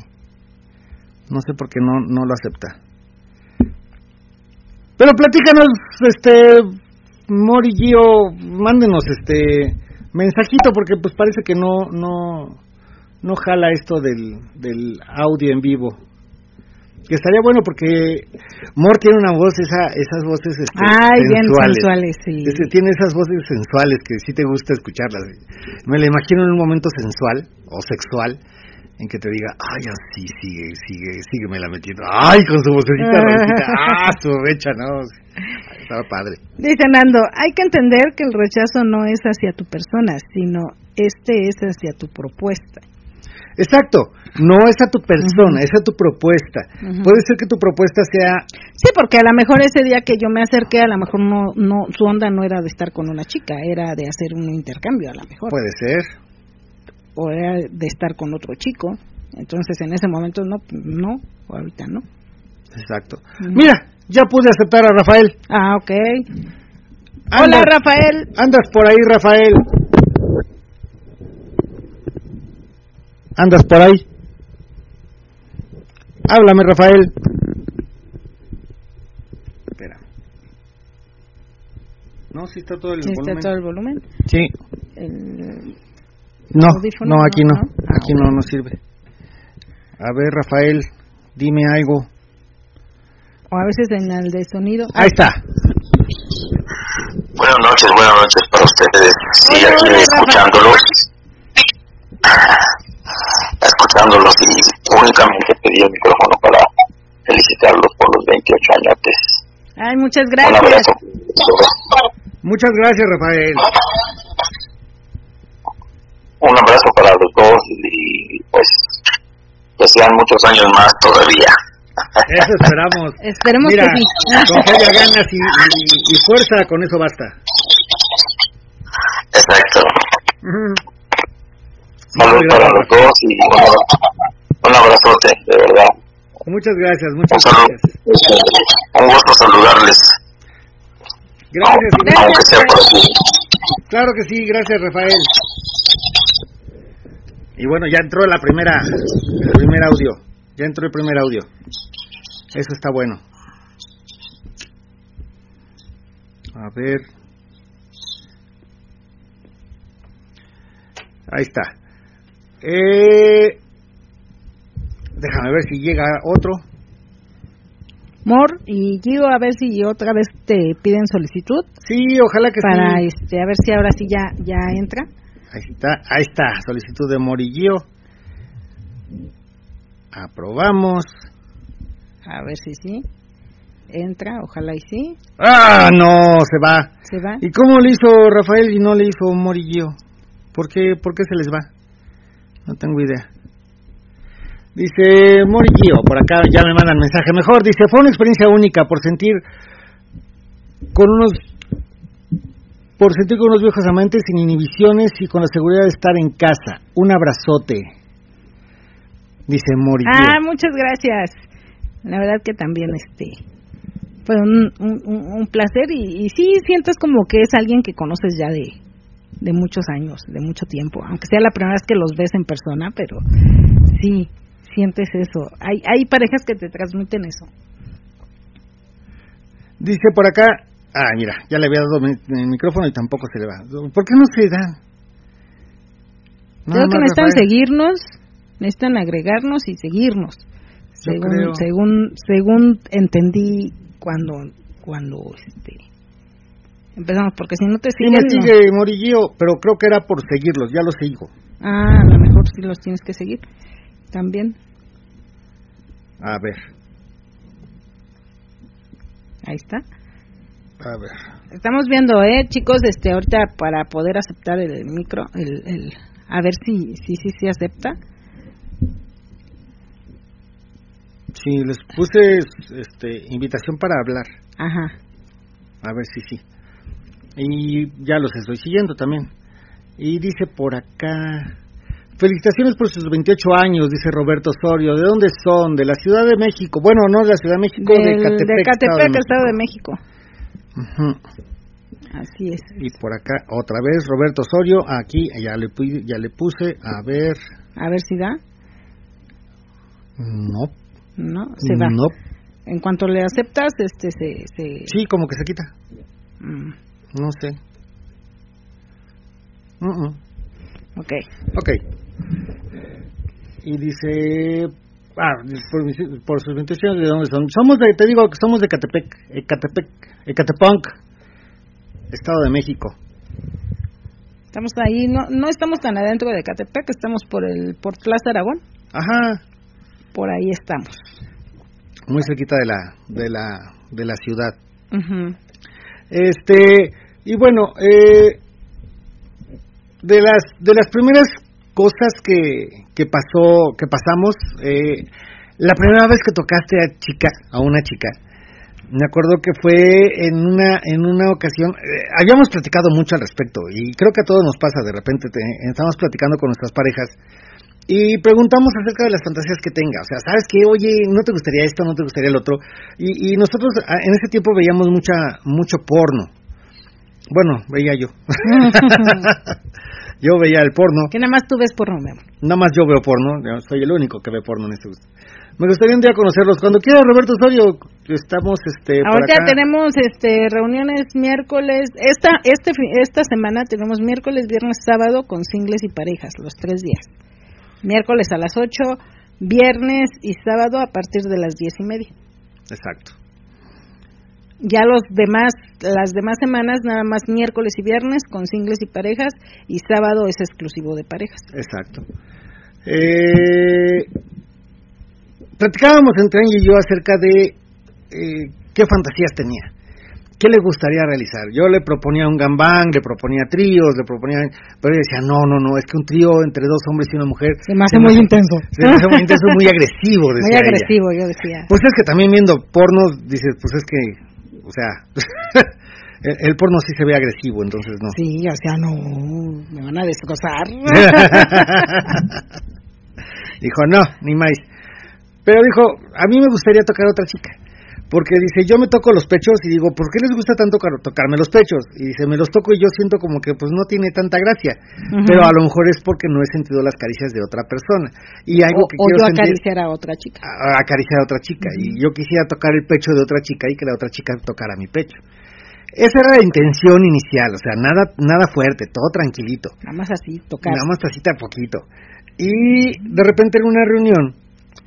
No sé por qué no, no lo acepta. Pero platícanos, este, Mori Gio, mándenos este mensajito porque pues parece que no, no, no jala esto del, del audio en vivo. Que estaría bueno porque Mor tiene una voz, esa, esas voces este, Ay, bien sensuales. sensuales, sí. Este, tiene esas voces sensuales que sí te gusta escucharlas. Me la imagino en un momento sensual o sexual en que te diga, ay, así sigue, sigue, sígueme la metiendo. Ay, con su vocecita rosita. Ah, su becha, no. Estaba padre. Dice Nando, hay que entender que el rechazo no es hacia tu persona, sino este es hacia tu propuesta. Exacto, no es a tu persona, Ujú. es a tu propuesta. Puede ser que tu propuesta sea, Sí, porque a lo mejor ese día que yo me acerqué, a lo mejor no, no, su onda no era de estar con una chica, era de hacer un intercambio, a lo mejor, puede ser, o era de estar con otro chico. Entonces, en ese momento no, no, o ahorita no. exacto. Mira, ya pude aceptar a Rafael. Ah, ok. Hola, Rafael. Andas por ahí, Rafael. Andas por ahí. Háblame, Rafael. Espera. No, sí está todo el ¿Está volumen. todo el volumen? Sí. El- No, no, aquí no. no, no. Ah, Aquí no, no sirve. A ver, Rafael, dime algo. o a veces en el de sonido. Ahí está. Buenas noches, buenas noches para ustedes. Sí, aquí escuchándolos. Escuchándolos y únicamente pedí el micrófono para felicitarlos por los 28 añotes. Ay, muchas Un gracias. abrazo. Muchas gracias, Rafael. Un abrazo para los dos y pues que sean muchos años más todavía. Eso esperamos. Esperemos Mira, que sí. con que haya ganas y, y- y fuerza, con eso basta. Exacto. Ujú. Saludos para gracias, los dos y un abrazo- un abrazote, de verdad. Muchas gracias, Un muchas saludo. gracias. Un gusto saludarles, Gracias, y aunque sea por aquí. Claro que sí, gracias Rafael. Y bueno, ya entró la primera, el primer audio. Ya entró el primer audio. Eso está bueno. A ver. Ahí está. Eh, déjame ver si llega otro. Mor y Gio, a ver si otra vez te piden solicitud Sí, ojalá que para sí. este a ver si ahora sí ya ya entra. Ahí está, ahí está, solicitud de Morillío. Aprobamos. A ver si sí entra, ojalá y sí. ¡Ah, no! Se va. Se va. ¿Y cómo le hizo Rafael y no le hizo Morillío? ¿Por qué, ¿Por qué se les va? No tengo idea. Dice Morillío, por acá ya me mandan mensaje mejor. Dice, fue una experiencia única por sentir con unos por sentir con unos viejos amantes sin inhibiciones y con la seguridad de estar en casa. Un abrazote. Dice Morillío. Ah, muchas gracias. La verdad que también este fue un, un, un- un placer y, y sí sientes como que es alguien que conoces ya de, de muchos años, de mucho tiempo, aunque sea la primera vez que los ves en persona, pero sí sientes eso. Hay hay parejas que te transmiten eso. Dice por acá, ah, mira, ya le había dado mi- el micrófono y tampoco se le va. ¿Por qué no se da? Creo que necesitan Rafael. seguirnos, necesitan agregarnos y seguirnos. Yo Según creo. según según entendí cuando cuando este empezamos porque si no te Sí siguen me no. sigue Morillío, pero creo que era por seguirlos, ya los sigo. Ah, a lo mejor sí los tienes que seguir. También. A ver, Ahí está. A ver. Estamos viendo, eh, chicos, este, ahorita para poder aceptar el micro, el, el, a ver si, si, si, si acepta. Sí, les puse este, invitación para hablar. Ajá. A ver si sí. Y ya los estoy siguiendo también. Y dice por acá. Felicitaciones por sus 28 años, dice Roberto Osorio. ¿De dónde son? De la Ciudad de México. Bueno, no de la Ciudad de México, de Catepec. de Catepec, Estado Estado de México. Ujú. Así es. Y por acá otra vez Roberto Osorio. Aquí ya le, ya le puse. A ver. A ver si da. No. No, se va. No. En cuanto le aceptas, este se... se Sí, como que se quita. Mm, No sé. Mm, mm. ok. Ok. Y dice, ah, por, mis- por sus 28 años, ¿de dónde son? Somos de, te digo que somos de Catepec, Ecatepec, Ecatepunk, Estado de México. Estamos ahí, no, no estamos tan adentro de Catepec, estamos por el por Plaza Aragón, Ajá, por ahí estamos. muy cerquita de la, de la, de la ciudad. Este, y bueno, eh, de las, de las primeras cosas que, que pasó, que pasamos, eh, la primera vez que tocaste a chica, a una chica, me acuerdo que fue en una, en una ocasión, eh, habíamos platicado mucho al respecto, y creo que a todos nos pasa de repente, te- estamos platicando con nuestras parejas, y preguntamos acerca de las fantasías que tenga. O sea, ¿sabes qué? Oye, ¿no te gustaría esto? ¿No te gustaría el otro? Y, y nosotros ah, en ese tiempo veíamos mucha mucho porno. Bueno, veía yo. yo veía el porno. que nada más tú ves porno, mi amor. Nada más yo veo porno. Yo soy el único que ve porno en este gusto. Me gustaría un día conocerlos. Cuando quiera, Roberto Osorio, estamos este, Ahorita acá. tenemos este reuniones miércoles, esta este esta semana tenemos miércoles, viernes, sábado con singles y parejas, los tres días. Miércoles a las 8, viernes y sábado a partir de las diez y media. Exacto. Ya los demás, las demás semanas nada más miércoles y viernes con singles y parejas y sábado es exclusivo de parejas. Exacto. Eh, platicábamos entre Angie y yo acerca de eh, qué fantasías tenía, qué le gustaría realizar. Yo le proponía un gambán, le proponía tríos, le proponía, pero ella decía no, no, no, es que un trío entre dos hombres y una mujer Se me hace muy intenso. se me hace muy intenso, muy agresivo, Muy decía ella. agresivo, yo decía. Pues es que también viendo pornos dices, pues es que, o sea, el, el porno sí se ve agresivo, entonces no. Sí, o sea, no, me van a destrozar. dijo, no, ni más. Pero dijo, a mí me gustaría tocar a otra chica. Porque dice, yo me toco los pechos y digo, ¿por qué les gusta tanto car- tocarme los pechos? Y dice, me los toco y yo siento como que pues no tiene tanta gracia. Pero a lo mejor es porque no he sentido las caricias de otra persona. Y algo o, que o quiero yo sentir, acariciar a otra chica. a- acariciar a otra chica. Y yo quisiera tocar el pecho de otra chica y que la otra chica tocara mi pecho. Esa era la intención inicial, o sea, nada, nada fuerte, todo tranquilito. Nada más así, tocar. Nada más tacita a poquito. Y de repente en una reunión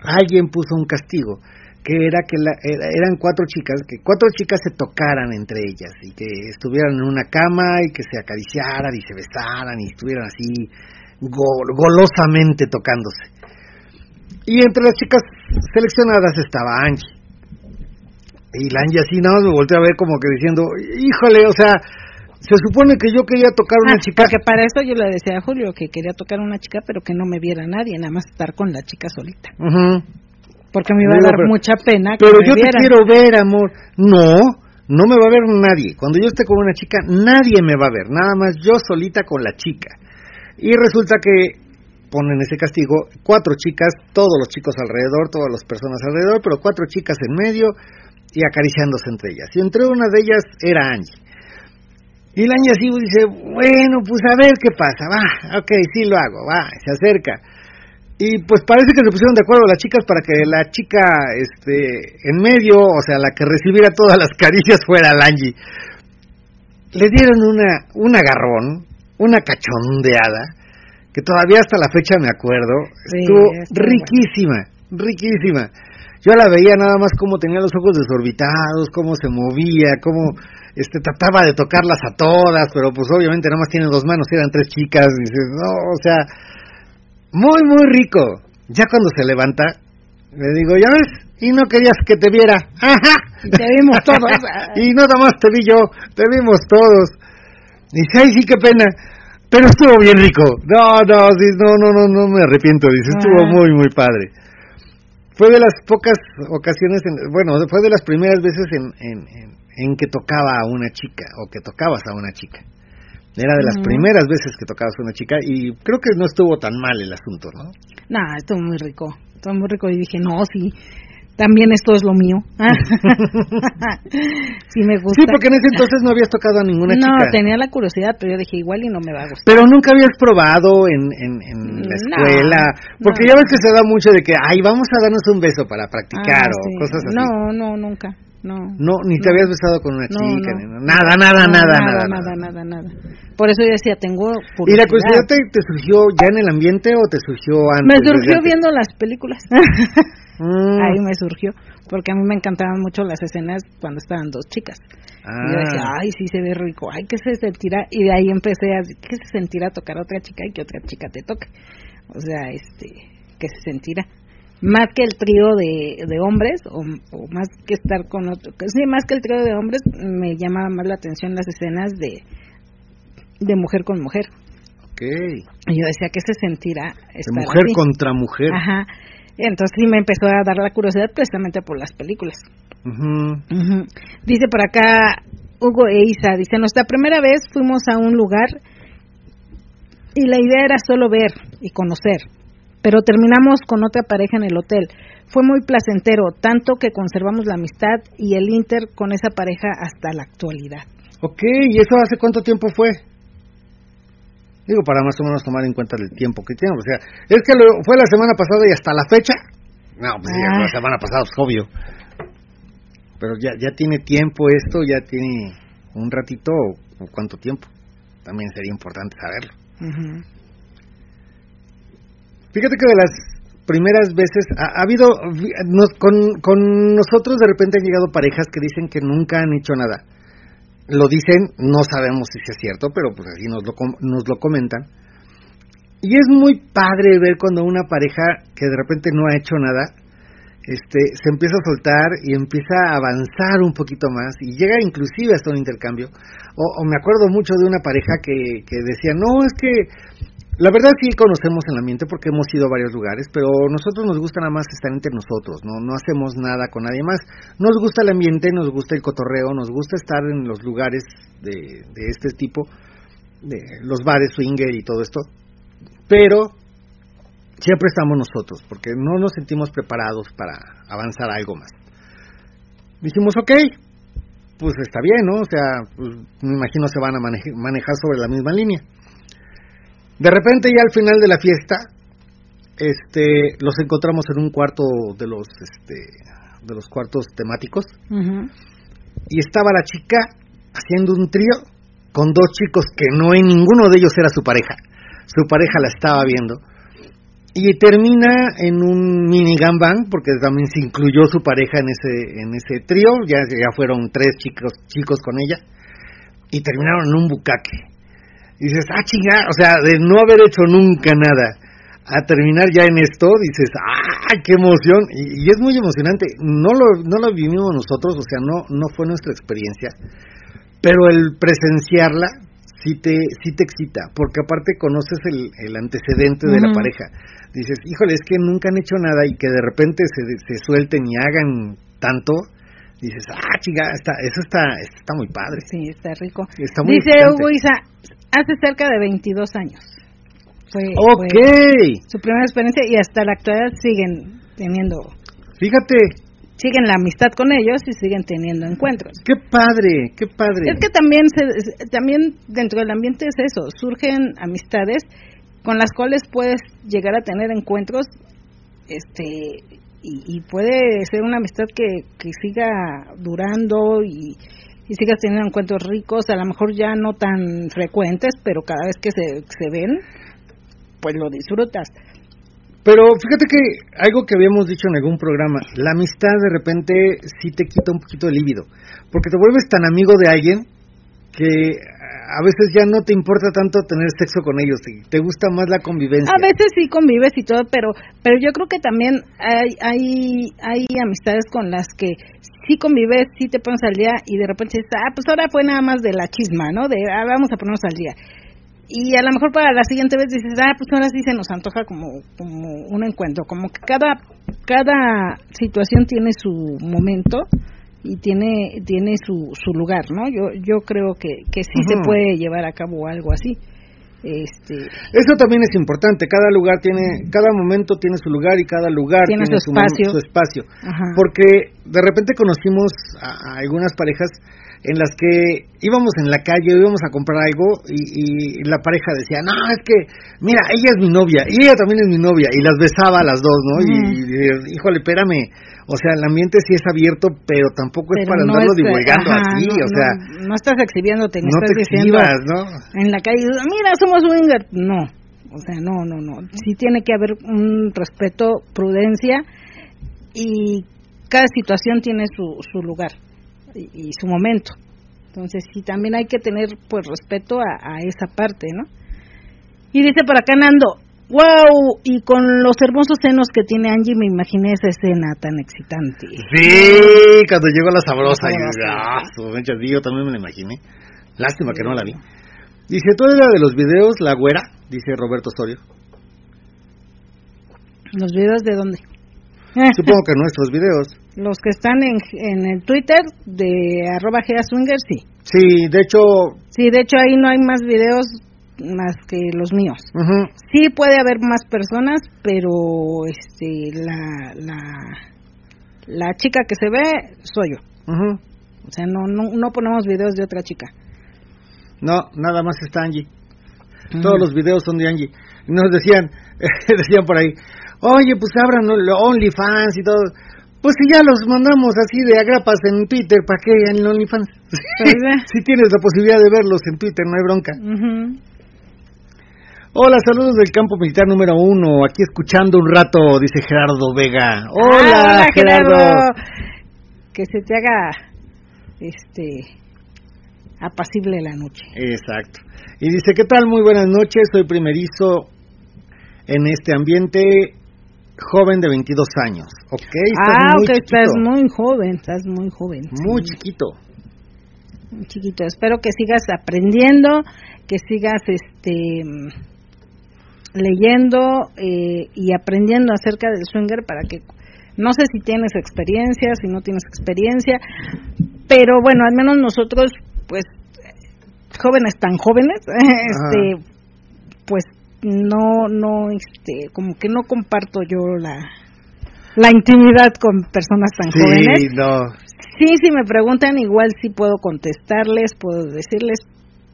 alguien puso un castigo que era que la- era- eran cuatro chicas, que cuatro chicas se tocaran entre ellas y que estuvieran en una cama y que se acariciaran y se besaran y estuvieran así go- golosamente tocándose. Y entre las chicas seleccionadas estaba Angie. Y la Angie así nada más me volteó a ver como que diciendo, híjole, o sea, se supone que yo quería tocar una Ah, chica Porque para eso yo le decía a Julio que quería tocar una chica, pero que no me viera nadie, nada más estar con la chica solita. Ujú. Porque me iba a dar pero- mucha pena que Pero me yo te quiero ver, amor. No, no me va a ver nadie. Cuando yo esté con una chica, nadie me va a ver. Nada más yo solita con la chica. Y resulta que ponen ese castigo, cuatro chicas, todos los chicos alrededor, todas las personas alrededor, pero cuatro chicas en medio y acariciándose entre ellas. Y entre una de ellas era Angie. Y la Angie así dice, bueno, pues a ver qué pasa, va, ok, sí lo hago, va, se acerca. Y pues parece que se pusieron de acuerdo las chicas para que la chica este en medio, o sea, la que recibiera todas las caricias fuera la Angie. Le dieron una un agarrón, una cachondeada, que todavía hasta la fecha me acuerdo, Sí, estuvo riquísima, riquísima. Yo la veía nada más como tenía los ojos desorbitados, cómo se movía, cómo este trataba de tocarlas a todas, pero pues obviamente nada más tiene dos manos, eran tres chicas, y dices, no, o sea, muy, muy rico. Ya cuando se levanta, le digo, ¿ya ves? y no querías que te viera. Ajá. Y te vimos todos. y nada más te vi yo, te vimos todos. Dice, ay, sí, qué pena. Pero estuvo bien rico. No, no, no, no, no, no me arrepiento. Dice, estuvo Ah. muy, muy padre. Fue de las pocas ocasiones, en- bueno, fue de las primeras veces en, en, en, en que tocaba a una chica, o que tocabas a una chica. Era de las Ujú. primeras veces que tocabas a una chica y creo que no estuvo tan mal el asunto, ¿no? No, estuvo muy rico. Estuvo muy rico y dije, no, sí. También esto es lo mío. sí me gusta. Sí, porque en ese entonces no habías tocado a ninguna no, chica. tenía la curiosidad, pero yo dije, igual y no me va a gustar. Pero nunca habías probado en, en, en la No, escuela. Porque no. ya ves que se da mucho de que, ay, vamos a darnos un beso para practicar Ah, o sí. cosas así. No, no, nunca. No, No, ni te no. habías besado con una chica. no. ni nada, nada, nada, nada, nada, nada, nada, nada. Por eso yo decía, tengo ¿Y la curiosidad te, te surgió ya en el ambiente o te surgió antes? Me surgió viendo las películas. Mm, Ahí me surgió, porque a mí me encantaban mucho las escenas cuando estaban dos chicas. Y yo decía, ah, ay, sí se ve rico, ay, ¿qué se sentirá? Y de ahí empecé a, ¿qué se sentirá tocar a otra chica y que otra chica te toque? O sea, este, ¿qué se sentirá? Más que el trío de, de hombres, o, o más que estar con otro, sí, más que el trío de hombres, me llamaba más la atención las escenas de, de mujer con mujer. ok. Y yo decía, ¿qué se sentirá? De estar mujer así? contra mujer. Ajá. Entonces sí me empezó a dar la curiosidad precisamente por las películas. Ujú. Dice por acá Hugo Eiza, dice, nuestra primera vez fuimos a un lugar y la idea era solo ver y conocer, pero terminamos con otra pareja en el hotel. Fue muy placentero, tanto que conservamos la amistad y el inter con esa pareja hasta la actualidad. Ok, ¿y eso hace cuánto tiempo fue? Digo, para más o menos tomar en cuenta el tiempo que tiene. O sea, es que lo- fue la semana pasada y hasta la fecha. No, pues Ah. la semana pasada, es obvio. Pero ya, ya tiene tiempo esto, ya tiene un ratito o cuánto tiempo. También sería importante saberlo. Ujú. Fíjate que de las primeras veces ha, ha habido, con, nosotros de repente han llegado parejas que dicen que nunca han hecho nada. Lo dicen, no sabemos si es cierto, pero pues así nos lo, nos lo comentan. Y es muy padre ver cuando una pareja que de repente no ha hecho nada, este, se empieza a soltar y empieza a avanzar un poquito más y llega inclusive hasta un intercambio. O, o me acuerdo mucho de una pareja que, que decía, no, es que la verdad sí conocemos el ambiente porque hemos ido a varios lugares, pero nosotros nos gusta nada más estar entre nosotros, no no hacemos nada con nadie más. Nos gusta el ambiente, nos gusta el cotorreo, nos gusta estar en los lugares de, este tipo, de los bares swinger y todo esto, pero siempre estamos nosotros porque no nos sentimos preparados para avanzar algo más. Dijimos, ok, pues está bien, ¿no? O sea, pues, me imagino se van a manejar sobre la misma línea. De repente ya al final de la fiesta, este, los encontramos en un cuarto de los, este, de los cuartos temáticos. Y estaba la chica haciendo un trío con dos chicos que no en ninguno de ellos era su pareja. Su pareja la estaba viendo. Y termina en un mini gangbang porque también se incluyó su pareja en ese en ese trío, ya ya fueron tres chicos chicos con ella. Y terminaron en un bucaque. Y dices, ah, chinga, o sea, de no haber hecho nunca nada a terminar ya en esto, dices, ah, qué emoción. Y, y es muy emocionante. No lo, no lo vivimos nosotros, o sea, no, no fue nuestra experiencia. Pero el presenciarla sí te, sí te excita, porque aparte conoces el, el antecedente de la pareja. Dices, híjole, es que nunca han hecho nada y que de repente se, se suelten y hagan tanto. Dices, ah, chica, está, eso está, está muy padre. Sí, está rico. Está muy Dice. Hugo Isa, hace cerca de 22 años. Fue, su primera experiencia y hasta la actualidad siguen teniendo, fíjate, siguen la amistad con ellos y siguen teniendo encuentros. qué padre, qué padre. Es que también se, también dentro del ambiente es eso, surgen amistades con las cuales puedes llegar a tener encuentros, este y, y puede ser una amistad que, que siga durando y, y sigas teniendo encuentros ricos, a lo mejor ya no tan frecuentes, pero cada vez que se, se ven, pues lo disfrutas. Pero fíjate que algo que habíamos dicho en algún programa, la amistad de repente sí te quita un poquito el líbido, porque te vuelves tan amigo de alguien que a veces ya no te importa tanto tener sexo con ellos, te, te gusta más la convivencia. A veces sí convives y todo, pero pero yo creo que también hay hay hay amistades con las que sí convives, sí te pones al día y de repente dices, ah, pues ahora fue nada más de la chisma, ¿no? De, ah, vamos a ponernos al día. Y a lo mejor para la siguiente vez dices, ah, pues ahora sí se nos antoja como, como un encuentro, como que cada, cada situación tiene su momento y tiene, tiene su, su lugar, ¿no? Yo, yo creo que, que sí se puede llevar a cabo algo así. Este, Eso también es importante, cada lugar tiene, cada momento tiene su lugar y cada lugar Tiene tiene, su espacio. su espacio. Porque de repente conocimos a, a algunas parejas en las que íbamos en la calle, íbamos a comprar algo y, y la pareja decía, no, es que, mira, ella es mi novia y ella también es mi novia y las besaba a las dos, ¿no? Y, y, híjole, espérame, o sea, el ambiente sí es abierto, pero tampoco es para no andarlo es, divulgando ajá, así, no, o sea, no, no estás exhibiéndote, no estás te diciendo exhibas, ¿no? en la calle, mira, somos swinger. No, o sea, no, no, no. Sí tiene que haber un respeto, prudencia y cada situación tiene su, su lugar y, y su momento. Entonces, sí, también hay que tener pues respeto a, a esa parte, ¿no? Y dice por acá Nando, wow, y con los hermosos senos que tiene Angie me imaginé esa escena tan excitante. Sí, cuando llegó la sabrosa. La y, sabrosa. ah, yo también me la imaginé. Lástima que no la vi. Dice, ¿tú eres la de los videos, la güera? Dice Roberto Osorio. ¿Los videos de dónde? Supongo que nuestros videos. Los que están en, en el Twitter de arroba Swinger, sí. Sí, de hecho, Sí, de hecho ahí no hay más videos más que los míos. Sí puede haber más personas, pero este la la la chica que se ve soy yo. O sea, no no no ponemos videos de otra chica. no, nada más está Angie. Todos los videos son de Angie. Nos decían, decían por ahí, oye, pues abran OnlyFans y todo. Pues si ya los mandamos así de agrapas en Twitter, ¿para qué en OnlyFans? Pues, si tienes la posibilidad de verlos en Twitter, no hay bronca. Hola, saludos del campo militar número uno. Aquí escuchando un rato, dice Gerardo Vega. Hola, Ah, hola, Gerardo. Que se te haga este apacible la noche. Exacto. Y dice, ¿qué tal? Muy buenas noches. Soy primerizo en este ambiente joven de 22 años. Ok, estás ah, muy ok, chiquito. estás muy joven, estás muy joven. Muy sí. chiquito. Muy chiquito. Espero que sigas aprendiendo, que sigas este leyendo eh, y aprendiendo acerca del swinger para que no sé si tienes experiencia, si no tienes experiencia, pero bueno, al menos nosotros pues jóvenes tan jóvenes, este pues no no este como que no comparto yo la la intimidad con personas tan jóvenes Sí, no. Sí, si me preguntan, igual sí puedo contestarles, puedo decirles,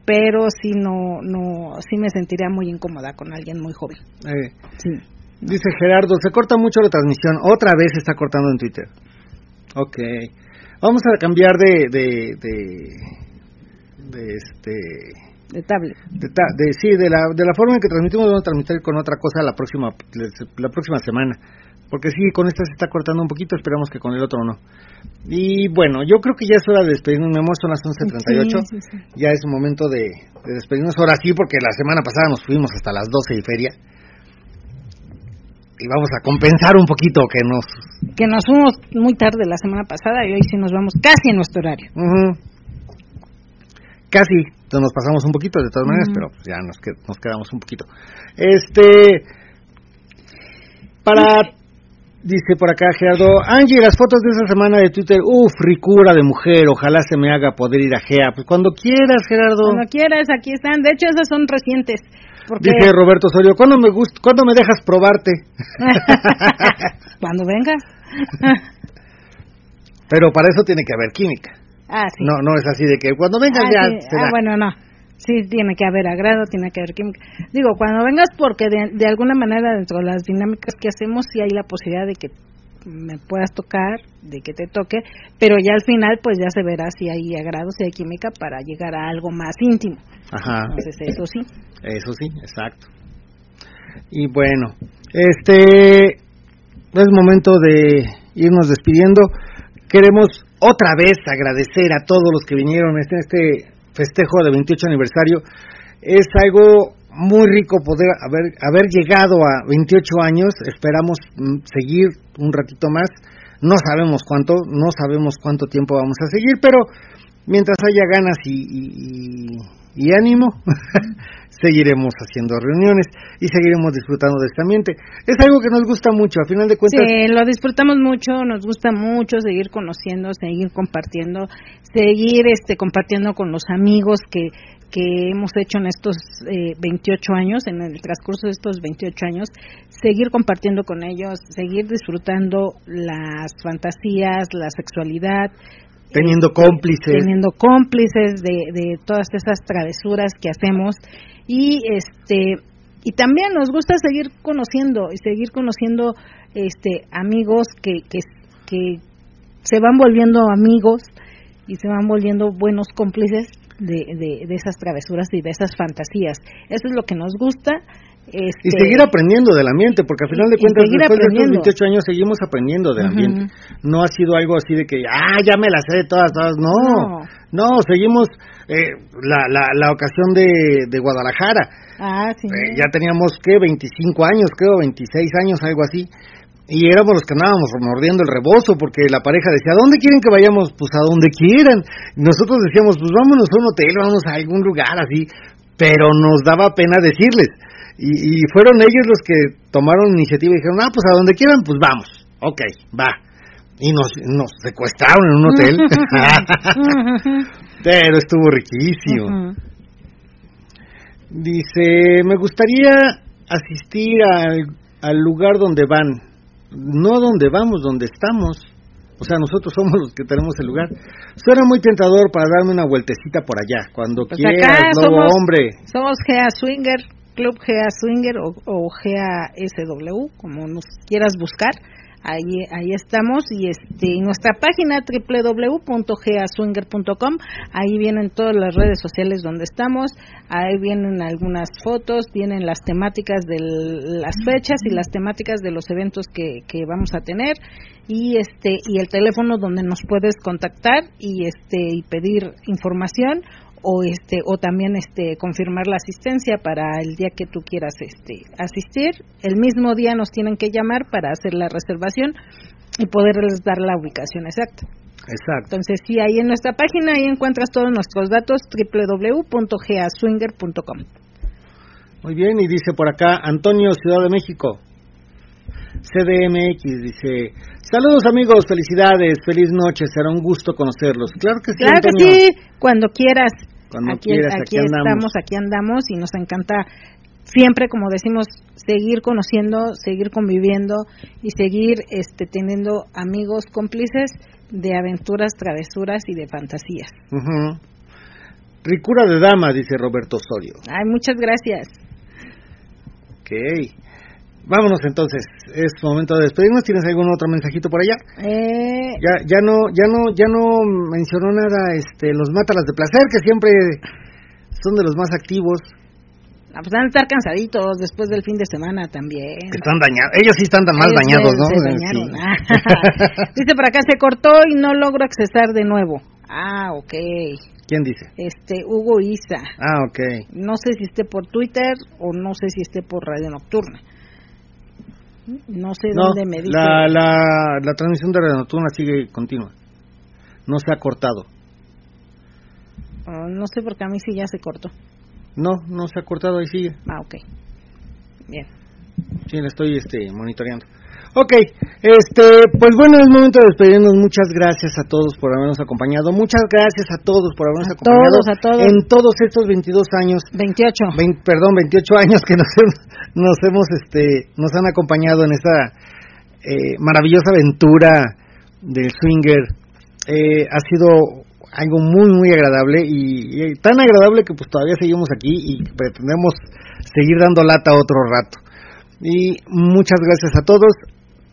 pero sí no, no, sí me sentiría muy incómoda con alguien muy joven. Eh, Sí. dice Gerardo, se corta mucho la transmisión. Otra vez se está cortando en Twitter. Ok. Vamos a cambiar de... de, de, de este... De tablet. De, ta- de- sí, de la, de la forma en que transmitimos, vamos a transmitir con otra cosa la próxima, la próxima semana. Porque sí, con esta se está cortando un poquito, esperamos que con el otro no. Y bueno, yo creo que ya es hora de despedirnos, mi amor, son las 11.38. Sí, sí, sí. Ya es momento de, de despedirnos. Ahora sí, porque la semana pasada nos fuimos hasta las 12 y feria. Y vamos a compensar un poquito que nos... Que nos fuimos muy tarde la semana pasada y hoy sí nos vamos casi en nuestro horario. Ujú. Casi nos pasamos un poquito de todas maneras, pero ya nos, que- nos quedamos un poquito. Este, para, dice por acá Gerardo, Angie, las fotos de esa semana de Twitter, uff, ricura de mujer, ojalá se me haga poder ir a Gea. Pues cuando quieras, Gerardo. Cuando quieras, aquí están. De hecho, esas son recientes. Porque Dice Roberto Osorio, ¿cuándo me, gust ¿cuándo me dejas probarte? cuando vengas. Pero para eso tiene que haber química. Ah, sí. No, no es así de que cuando vengas Ah, ya sí. Ah, bueno, no. Sí, tiene que haber agrado, tiene que haber química. Digo, cuando vengas, porque de, de alguna manera dentro de las dinámicas que hacemos, sí hay la posibilidad de que me puedas tocar, de que te toque, pero ya al final, pues ya se verá si hay agrado, si hay química para llegar a algo más íntimo. Ajá. Entonces, eso sí. Eso sí, exacto. Y bueno, este es momento de irnos despidiendo. Queremos otra vez agradecer a todos los que vinieron este este festejo de 28 aniversario. Es algo muy rico poder haber, haber llegado a 28 años. Esperamos mm, seguir un ratito más. No sabemos cuánto, no sabemos cuánto tiempo vamos a seguir, pero mientras haya ganas y, y, y ánimo, seguiremos haciendo reuniones y seguiremos disfrutando de este ambiente. Es algo que nos gusta mucho, a final de cuentas. Sí, lo disfrutamos mucho, nos gusta mucho seguir conociendo, seguir compartiendo, seguir este compartiendo con los amigos que que hemos hecho en estos eh, 28 años, en el transcurso de estos 28 años, seguir compartiendo con ellos, seguir disfrutando las fantasías, la sexualidad, Teniendo cómplices. teniendo cómplices de, de todas esas travesuras que hacemos. Y este y también nos gusta seguir conociendo y seguir conociendo este amigos que que, que se van volviendo amigos y se van volviendo buenos cómplices de, de, de esas travesuras y de esas fantasías. Eso es lo que nos gusta este, Y seguir aprendiendo del ambiente, porque al final de cuentas, después de estos 28 años seguimos aprendiendo del ambiente. No ha sido algo así de que, ah, ya me las sé de todas, todas. No, no, seguimos eh, la, la, la ocasión de, de Guadalajara. ah sí Eh, ya teníamos, ¿qué? 25 años, creo, 26 años, algo así. Y éramos los que andábamos mordiendo el rebozo porque la pareja decía, ¿a dónde quieren que vayamos? Pues a donde quieran. Nosotros decíamos, pues vámonos a un hotel, vámonos a algún lugar así. Pero nos daba pena decirles. Y, y fueron ellos los que tomaron iniciativa y dijeron, ah, pues a donde quieran, pues vamos. Ok, va. Y nos, nos secuestraron en un hotel. Pero estuvo riquísimo. Dice, me gustaría asistir al, al lugar donde van, no donde vamos, donde estamos. O sea, nosotros somos los que tenemos el lugar. Suena muy tentador para darme una vueltecita por allá, cuando Pues quieras, lobo somos- hombre. Somos GA Swinger, Club GA Swinger o, o GASW, como nos quieras buscar. Ahí, ahí estamos y este nuestra página www.gaswinger.com ahí vienen todas las redes sociales donde estamos ahí vienen algunas fotos vienen las temáticas de las fechas y las temáticas de los eventos que, que vamos a tener y este y el teléfono donde nos puedes contactar y este y pedir información o este o también este confirmar la asistencia para el día que tú quieras este asistir el mismo día nos tienen que llamar para hacer la reservación y poderles dar la ubicación exacta Exacto. entonces sí ahí en nuestra página ahí encuentras todos nuestros datos www.gaswinger.com Muy bien, y dice por acá Antonio, Ciudad de México. CDMX dice, saludos amigos, felicidades, feliz noche, será un gusto conocerlos. Claro que sí, claro que sí cuando quieras Cuando aquí, quieras, aquí aquí andamos. estamos aquí andamos y nos encanta siempre como decimos seguir conociendo seguir conviviendo y seguir este teniendo amigos cómplices de aventuras travesuras y de fantasías Ujú. Ricura de dama, dice Roberto Osorio. ay muchas gracias Ok. Vámonos entonces, es momento de despedirnos. ¿Tienes algún otro mensajito por allá? eh, Ya, ya no, ya no, ya no mencionó nada, este, los mátalas de placer, que siempre son de los más activos, ah, pues van a estar cansaditos después del fin de semana también que están dañados. Ellos sí están tan más Ellos dañados, se- ¿no? se Sí. dañaron. Ah, Dice por acá, se cortó y no logro accesar de nuevo. Ah, ok. ¿Quién dice? Este, Hugo Isa. Ah, ok. No sé si esté por Twitter o no sé si esté por Radio Nocturna. No sé No, dónde me dice. la, la, la transmisión de Radio Nocturna sigue continua. No se ha cortado. Ah, no sé porque a mí sí ya se cortó. No, no se ha cortado, ahí sigue. Ah, ok. Bien. Sí, la estoy este, monitoreando. Ok, este, pues bueno, es momento de despedirnos. Muchas gracias a todos por habernos acompañado. Muchas gracias a todos por habernos acompañado todos, a todos. en todos estos 22 años, 28. vein- perdón, 28 años que nos hemos, nos hemos, este, nos han acompañado en esta eh, maravillosa aventura del swinger. Eh, ha sido algo muy, muy agradable y, y tan agradable que pues todavía seguimos aquí y pretendemos seguir dando lata otro rato. Y muchas gracias a todos.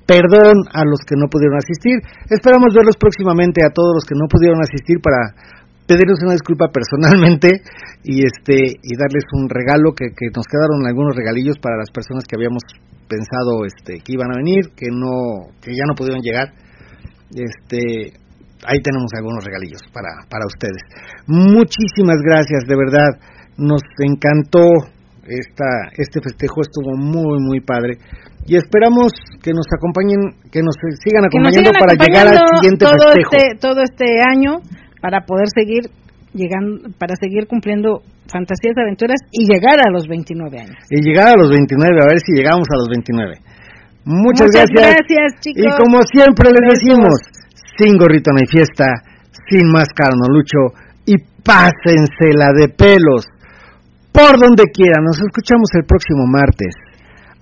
Perdón a los que no pudieron asistir. Esperamos verlos próximamente a todos los que no pudieron asistir para pedirles una disculpa personalmente y este y darles un regalo que, que nos quedaron algunos regalillos para las personas que habíamos pensado este que iban a venir que no que ya no pudieron llegar este ahí tenemos algunos regalillos para, para ustedes. Muchísimas gracias, de verdad, nos encantó esta, este festejo, estuvo muy, muy padre. Y esperamos que nos acompañen, que nos sigan nos acompañando sigan para llegar al siguiente todo festejo. este todo este año para poder seguir llegando para seguir cumpliendo fantasías aventuras y llegar a los 29 años. Y llegar a los 29, a ver si llegamos a los 29. Muchas, Muchas gracias. gracias, chicos. Y como siempre les decimos, sin gorrito no hay fiesta, sin máscara no lucho y pásensela de pelos. Por donde quiera, nos escuchamos el próximo martes.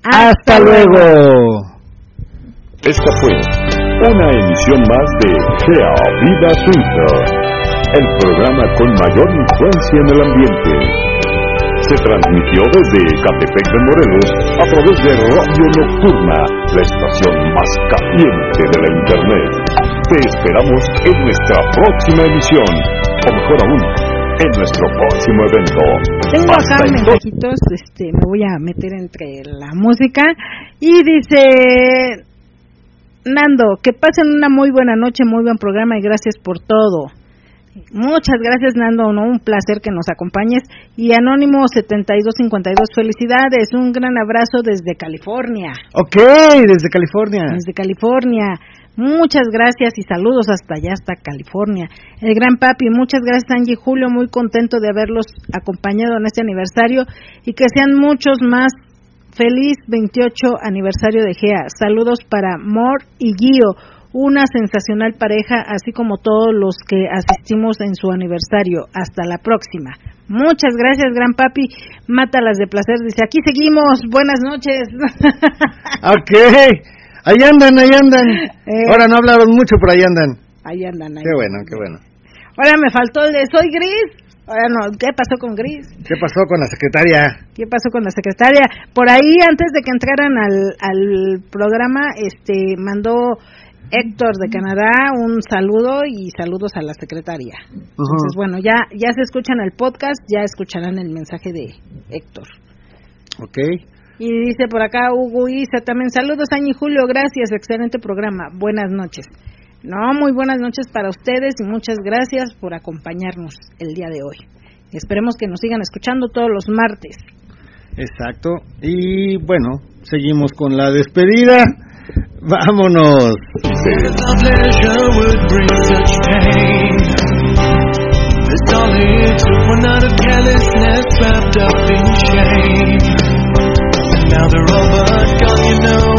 Hasta, luego. Esta fue una emisión más de Gea Vida Swinger, el programa con mayor influencia en el ambiente. Se transmitió desde Catepec de Morelos a través de Radio Nocturna, la estación más caliente de la Internet. Te esperamos en nuestra próxima emisión, o mejor aún, en nuestro próximo evento. Tengo Hasta acá mensajitos, este, me voy a meter entre la música y dice Nando, que pasen una muy buena noche, muy buen programa y gracias por todo. Muchas gracias Nando, no un placer que nos acompañes y Anónimo 7252 felicidades, un gran abrazo desde California. Ok, desde California. Desde California. Muchas gracias y saludos hasta allá, hasta California. El gran papi, muchas gracias Angie y Julio, muy contento de haberlos acompañado en este aniversario y que sean muchos más. Feliz 28 aniversario de GEA. Saludos para Mor y Gio, una sensacional pareja, así como todos los que asistimos en su aniversario. Hasta la próxima. Muchas gracias, gran papi. Mátalas de placer. Dice, aquí seguimos. Buenas noches. Ok, ahí andan, ahí andan. Eh. Ahora no hablaron mucho, pero ahí andan. Ahí andan. Ahí Qué bueno, qué bueno. Ahora me faltó el de soy gris. Ahora no, ¿qué pasó con gris? ¿Qué pasó con la secretaria? ¿Qué pasó con la secretaria? Por ahí, antes de que entraran al, al programa, este, mandó Héctor de Canadá un saludo y saludos a la secretaria. Entonces, bueno, ya, ya se escuchan el podcast, ya escucharán el mensaje de Héctor. Ok. Y dice por acá Hugo Isa también, saludos Año y Julio, gracias, excelente programa, buenas noches. No, muy buenas noches para ustedes y muchas gracias por acompañarnos el día de hoy. Esperemos que nos sigan escuchando todos los martes. Exacto. Y bueno, seguimos con la despedida. Vámonos. now they're all but gone, you know.